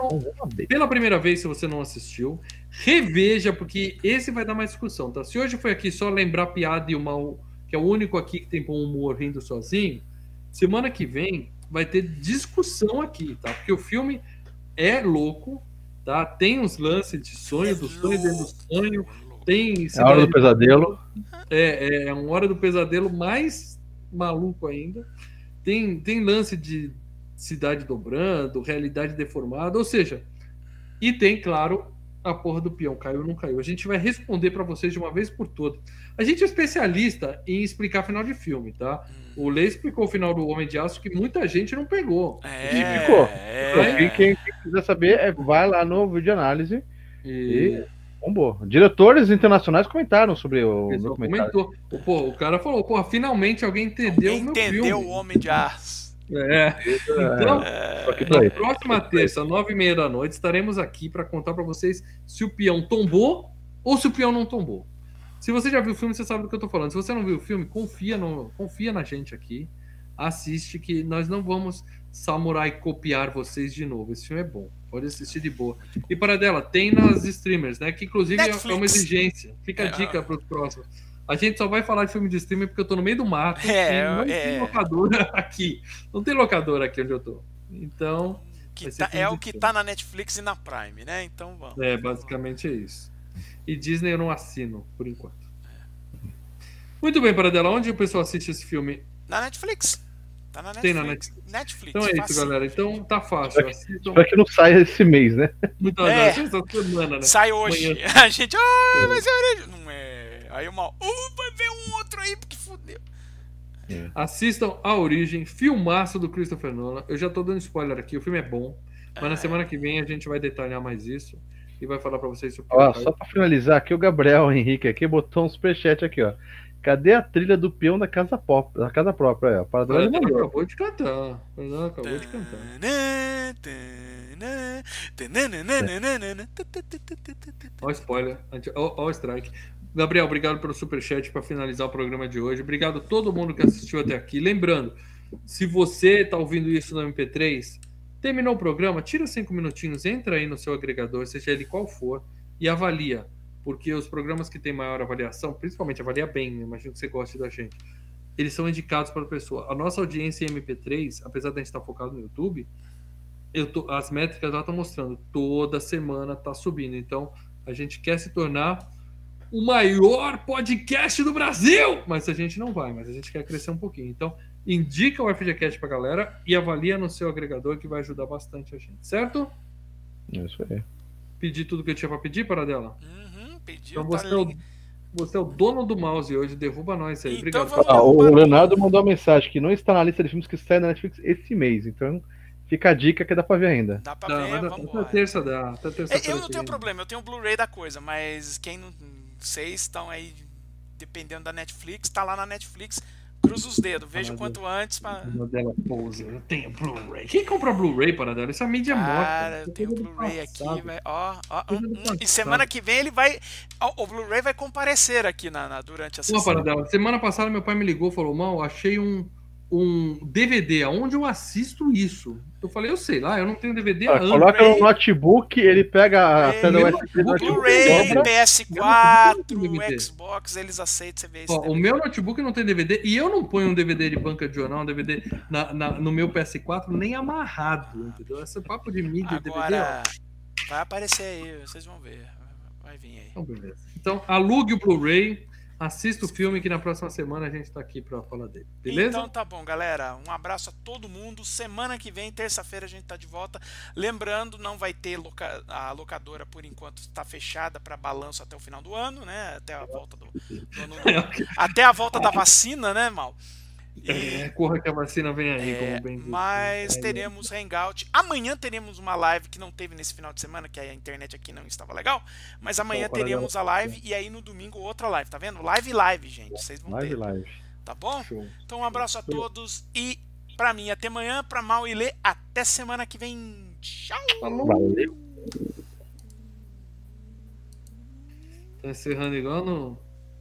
é. pela primeira vez, se você não assistiu, reveja, porque esse vai dar mais discussão, tá? Se hoje foi aqui só lembrar piada e o mal, que é o único aqui que tem bom humor rindo sozinho, semana que vem vai ter discussão aqui, tá? Porque o filme é louco, tá? Tem uns lances de sonho, do sonho dentro do sonho, tem. É a hora do pesadelo. É, é uma hora do pesadelo mais maluco ainda. Tem, tem lance de cidade dobrando, realidade deformada, ou seja, e tem, claro, a porra do peão caiu ou não caiu. A gente vai responder para vocês de uma vez por todas. A gente é especialista em explicar final de filme, tá? O Lê explicou o final do Homem de Aço que muita gente não pegou. É, explicou. É. Quem, quem, quiser saber, é, vai lá no vídeo de análise e... e Bombou. Diretores internacionais comentaram sobre o Pessoal documentário. Comentou. Pô, o cara falou, pô, finalmente alguém entendeu alguém o meu entendeu filme. o Homem de Aço. É. Então, é. na próxima terça, nove e meia da noite, estaremos aqui para contar para vocês se o peão tombou ou se o peão não tombou. Se você já viu o filme, você sabe do que eu tô falando. Se você não viu o filme, confia, no, confia na gente aqui. Assiste que nós não vamos samurai copiar vocês de novo. Esse filme é bom. Pode assistir de boa. E para dela, tem nas streamers, né? Que inclusive Netflix. é uma exigência. Fica a é, dica para os próximos. A gente só vai falar de filme de streamer porque eu tô no meio do mato. É, não é... tem locadora aqui. Não tem locadora aqui onde eu tô. Então. Tá, é o que tá na Netflix e na Prime, né? Então vamos. É, basicamente é isso. E Disney eu não assino, por enquanto. Muito bem, para dela, onde o pessoal assiste esse filme? Na Netflix. Tá na Netflix. Tem na Netflix. Netflix então é isso, fácil. galera. Então tá fácil. Espero que não saia esse mês, né? Então, é. semana, né? Sai hoje. Amanhã. A gente, ah, vai ser Não é. Aí uma, uh, vai ver um outro aí, porque fudeu. É. Assistam A Origem, filmaço do Christopher Nolan. Eu já tô dando spoiler aqui, o filme é bom. Mas é. na semana que vem a gente vai detalhar mais isso e vai falar para vocês o Ó, só para finalizar aqui, o Gabriel Henrique aqui botou um superchat aqui, ó. Cadê a trilha do peão da casa, pop, da casa própria? É, para Ela acabou de cantar. Ela acabou de cantar. Olha o spoiler. Olha o strike. Gabriel, obrigado pelo superchat para finalizar o programa de hoje. Obrigado a todo mundo que assistiu até aqui. Lembrando, se você está ouvindo isso no MP3, terminou o programa, tira cinco minutinhos, entra aí no seu agregador, seja ele qual for, e avalia porque os programas que têm maior avaliação, principalmente avalia bem, né? imagino que você goste da gente, eles são indicados para a pessoa. A nossa audiência em MP3, apesar de a gente estar focado no YouTube, tô, as métricas lá estão mostrando, toda semana está subindo. Então, a gente quer se tornar o maior podcast do Brasil! Mas a gente não vai, mas a gente quer crescer um pouquinho. Então, indica o FGCast para a galera e avalia no seu agregador que vai ajudar bastante a gente, certo? Isso aí. Pedi tudo que eu tinha para pedir para dela? Hum pediu. Então você, tá é o, você é o dono do mouse hoje, derruba nós aí. Então Obrigado. Ah, o Leonardo mandou uma mensagem que não está na lista de filmes que saem na Netflix esse mês. Então Fica a dica que dá pra ver ainda. Dá pra Dá, ver, vamos até terça dá. Até terça É, Eu não tenho problema, eu tenho o Blu-ray da coisa, mas quem não. Vocês estão aí dependendo da Netflix, tá lá na Netflix. Cruza os dedos, veja o mas quanto antes pra. Paradela Pose, eu tenho Blu-ray. Quem compra Blu-ray, Paradela? Isso é mídia Cara, morta. eu Isso é tenho Blu-ray aqui, vai, ó, ó, e semana que vem ele vai, ó, o Blu-ray vai comparecer aqui na, na- durante a sessão. Paradela. Semana passada meu pai me ligou e falou: Mal, achei um, um DVD. Aonde eu assisto isso? Eu falei: Eu sei lá, eu não tenho DVD Ah, coloca no notebook, ele pega a Blu-ray, tela USB do Blu-ray, dobra. PS4, DVD. Xbox, eles aceitam, você vê esse Ó, o meu notebook não tem DVD e eu não ponho um DVD de banca de jornal, um DVD na, na- no meu PS4 nem amarrado, entendeu? Esse papo de mídia e DVD. ó. Agora, vai aparecer aí, vocês vão ver. Vai vir aí. Então, beleza. Então, alugue o Blu-ray, assista o filme que na próxima semana a gente tá aqui pra falar dele. Beleza? Então tá bom, galera. Um abraço a todo mundo. Semana que vem, terça-feira, a gente tá de volta. Lembrando, não vai ter loca- a locadora por enquanto está fechada para balanço até o final do ano, né? Até a volta do, do até a volta da vacina, né, mal? É, corra que a vacina vem aí, É, como bem disse. mas É, teremos hangout. Amanhã teremos uma live que não teve nesse final de semana, que a internet aqui não estava legal. Mas amanhã Bom, para teremos a live e aí no domingo outra live, tá vendo? Live live, gente. Vocês vão Live, ter, live. tá bom? Show. Então um abraço a todos e pra mim até amanhã, pra Mal e Lê, até semana que vem. Tchau. Falou. Valeu. Tá encerrando igual no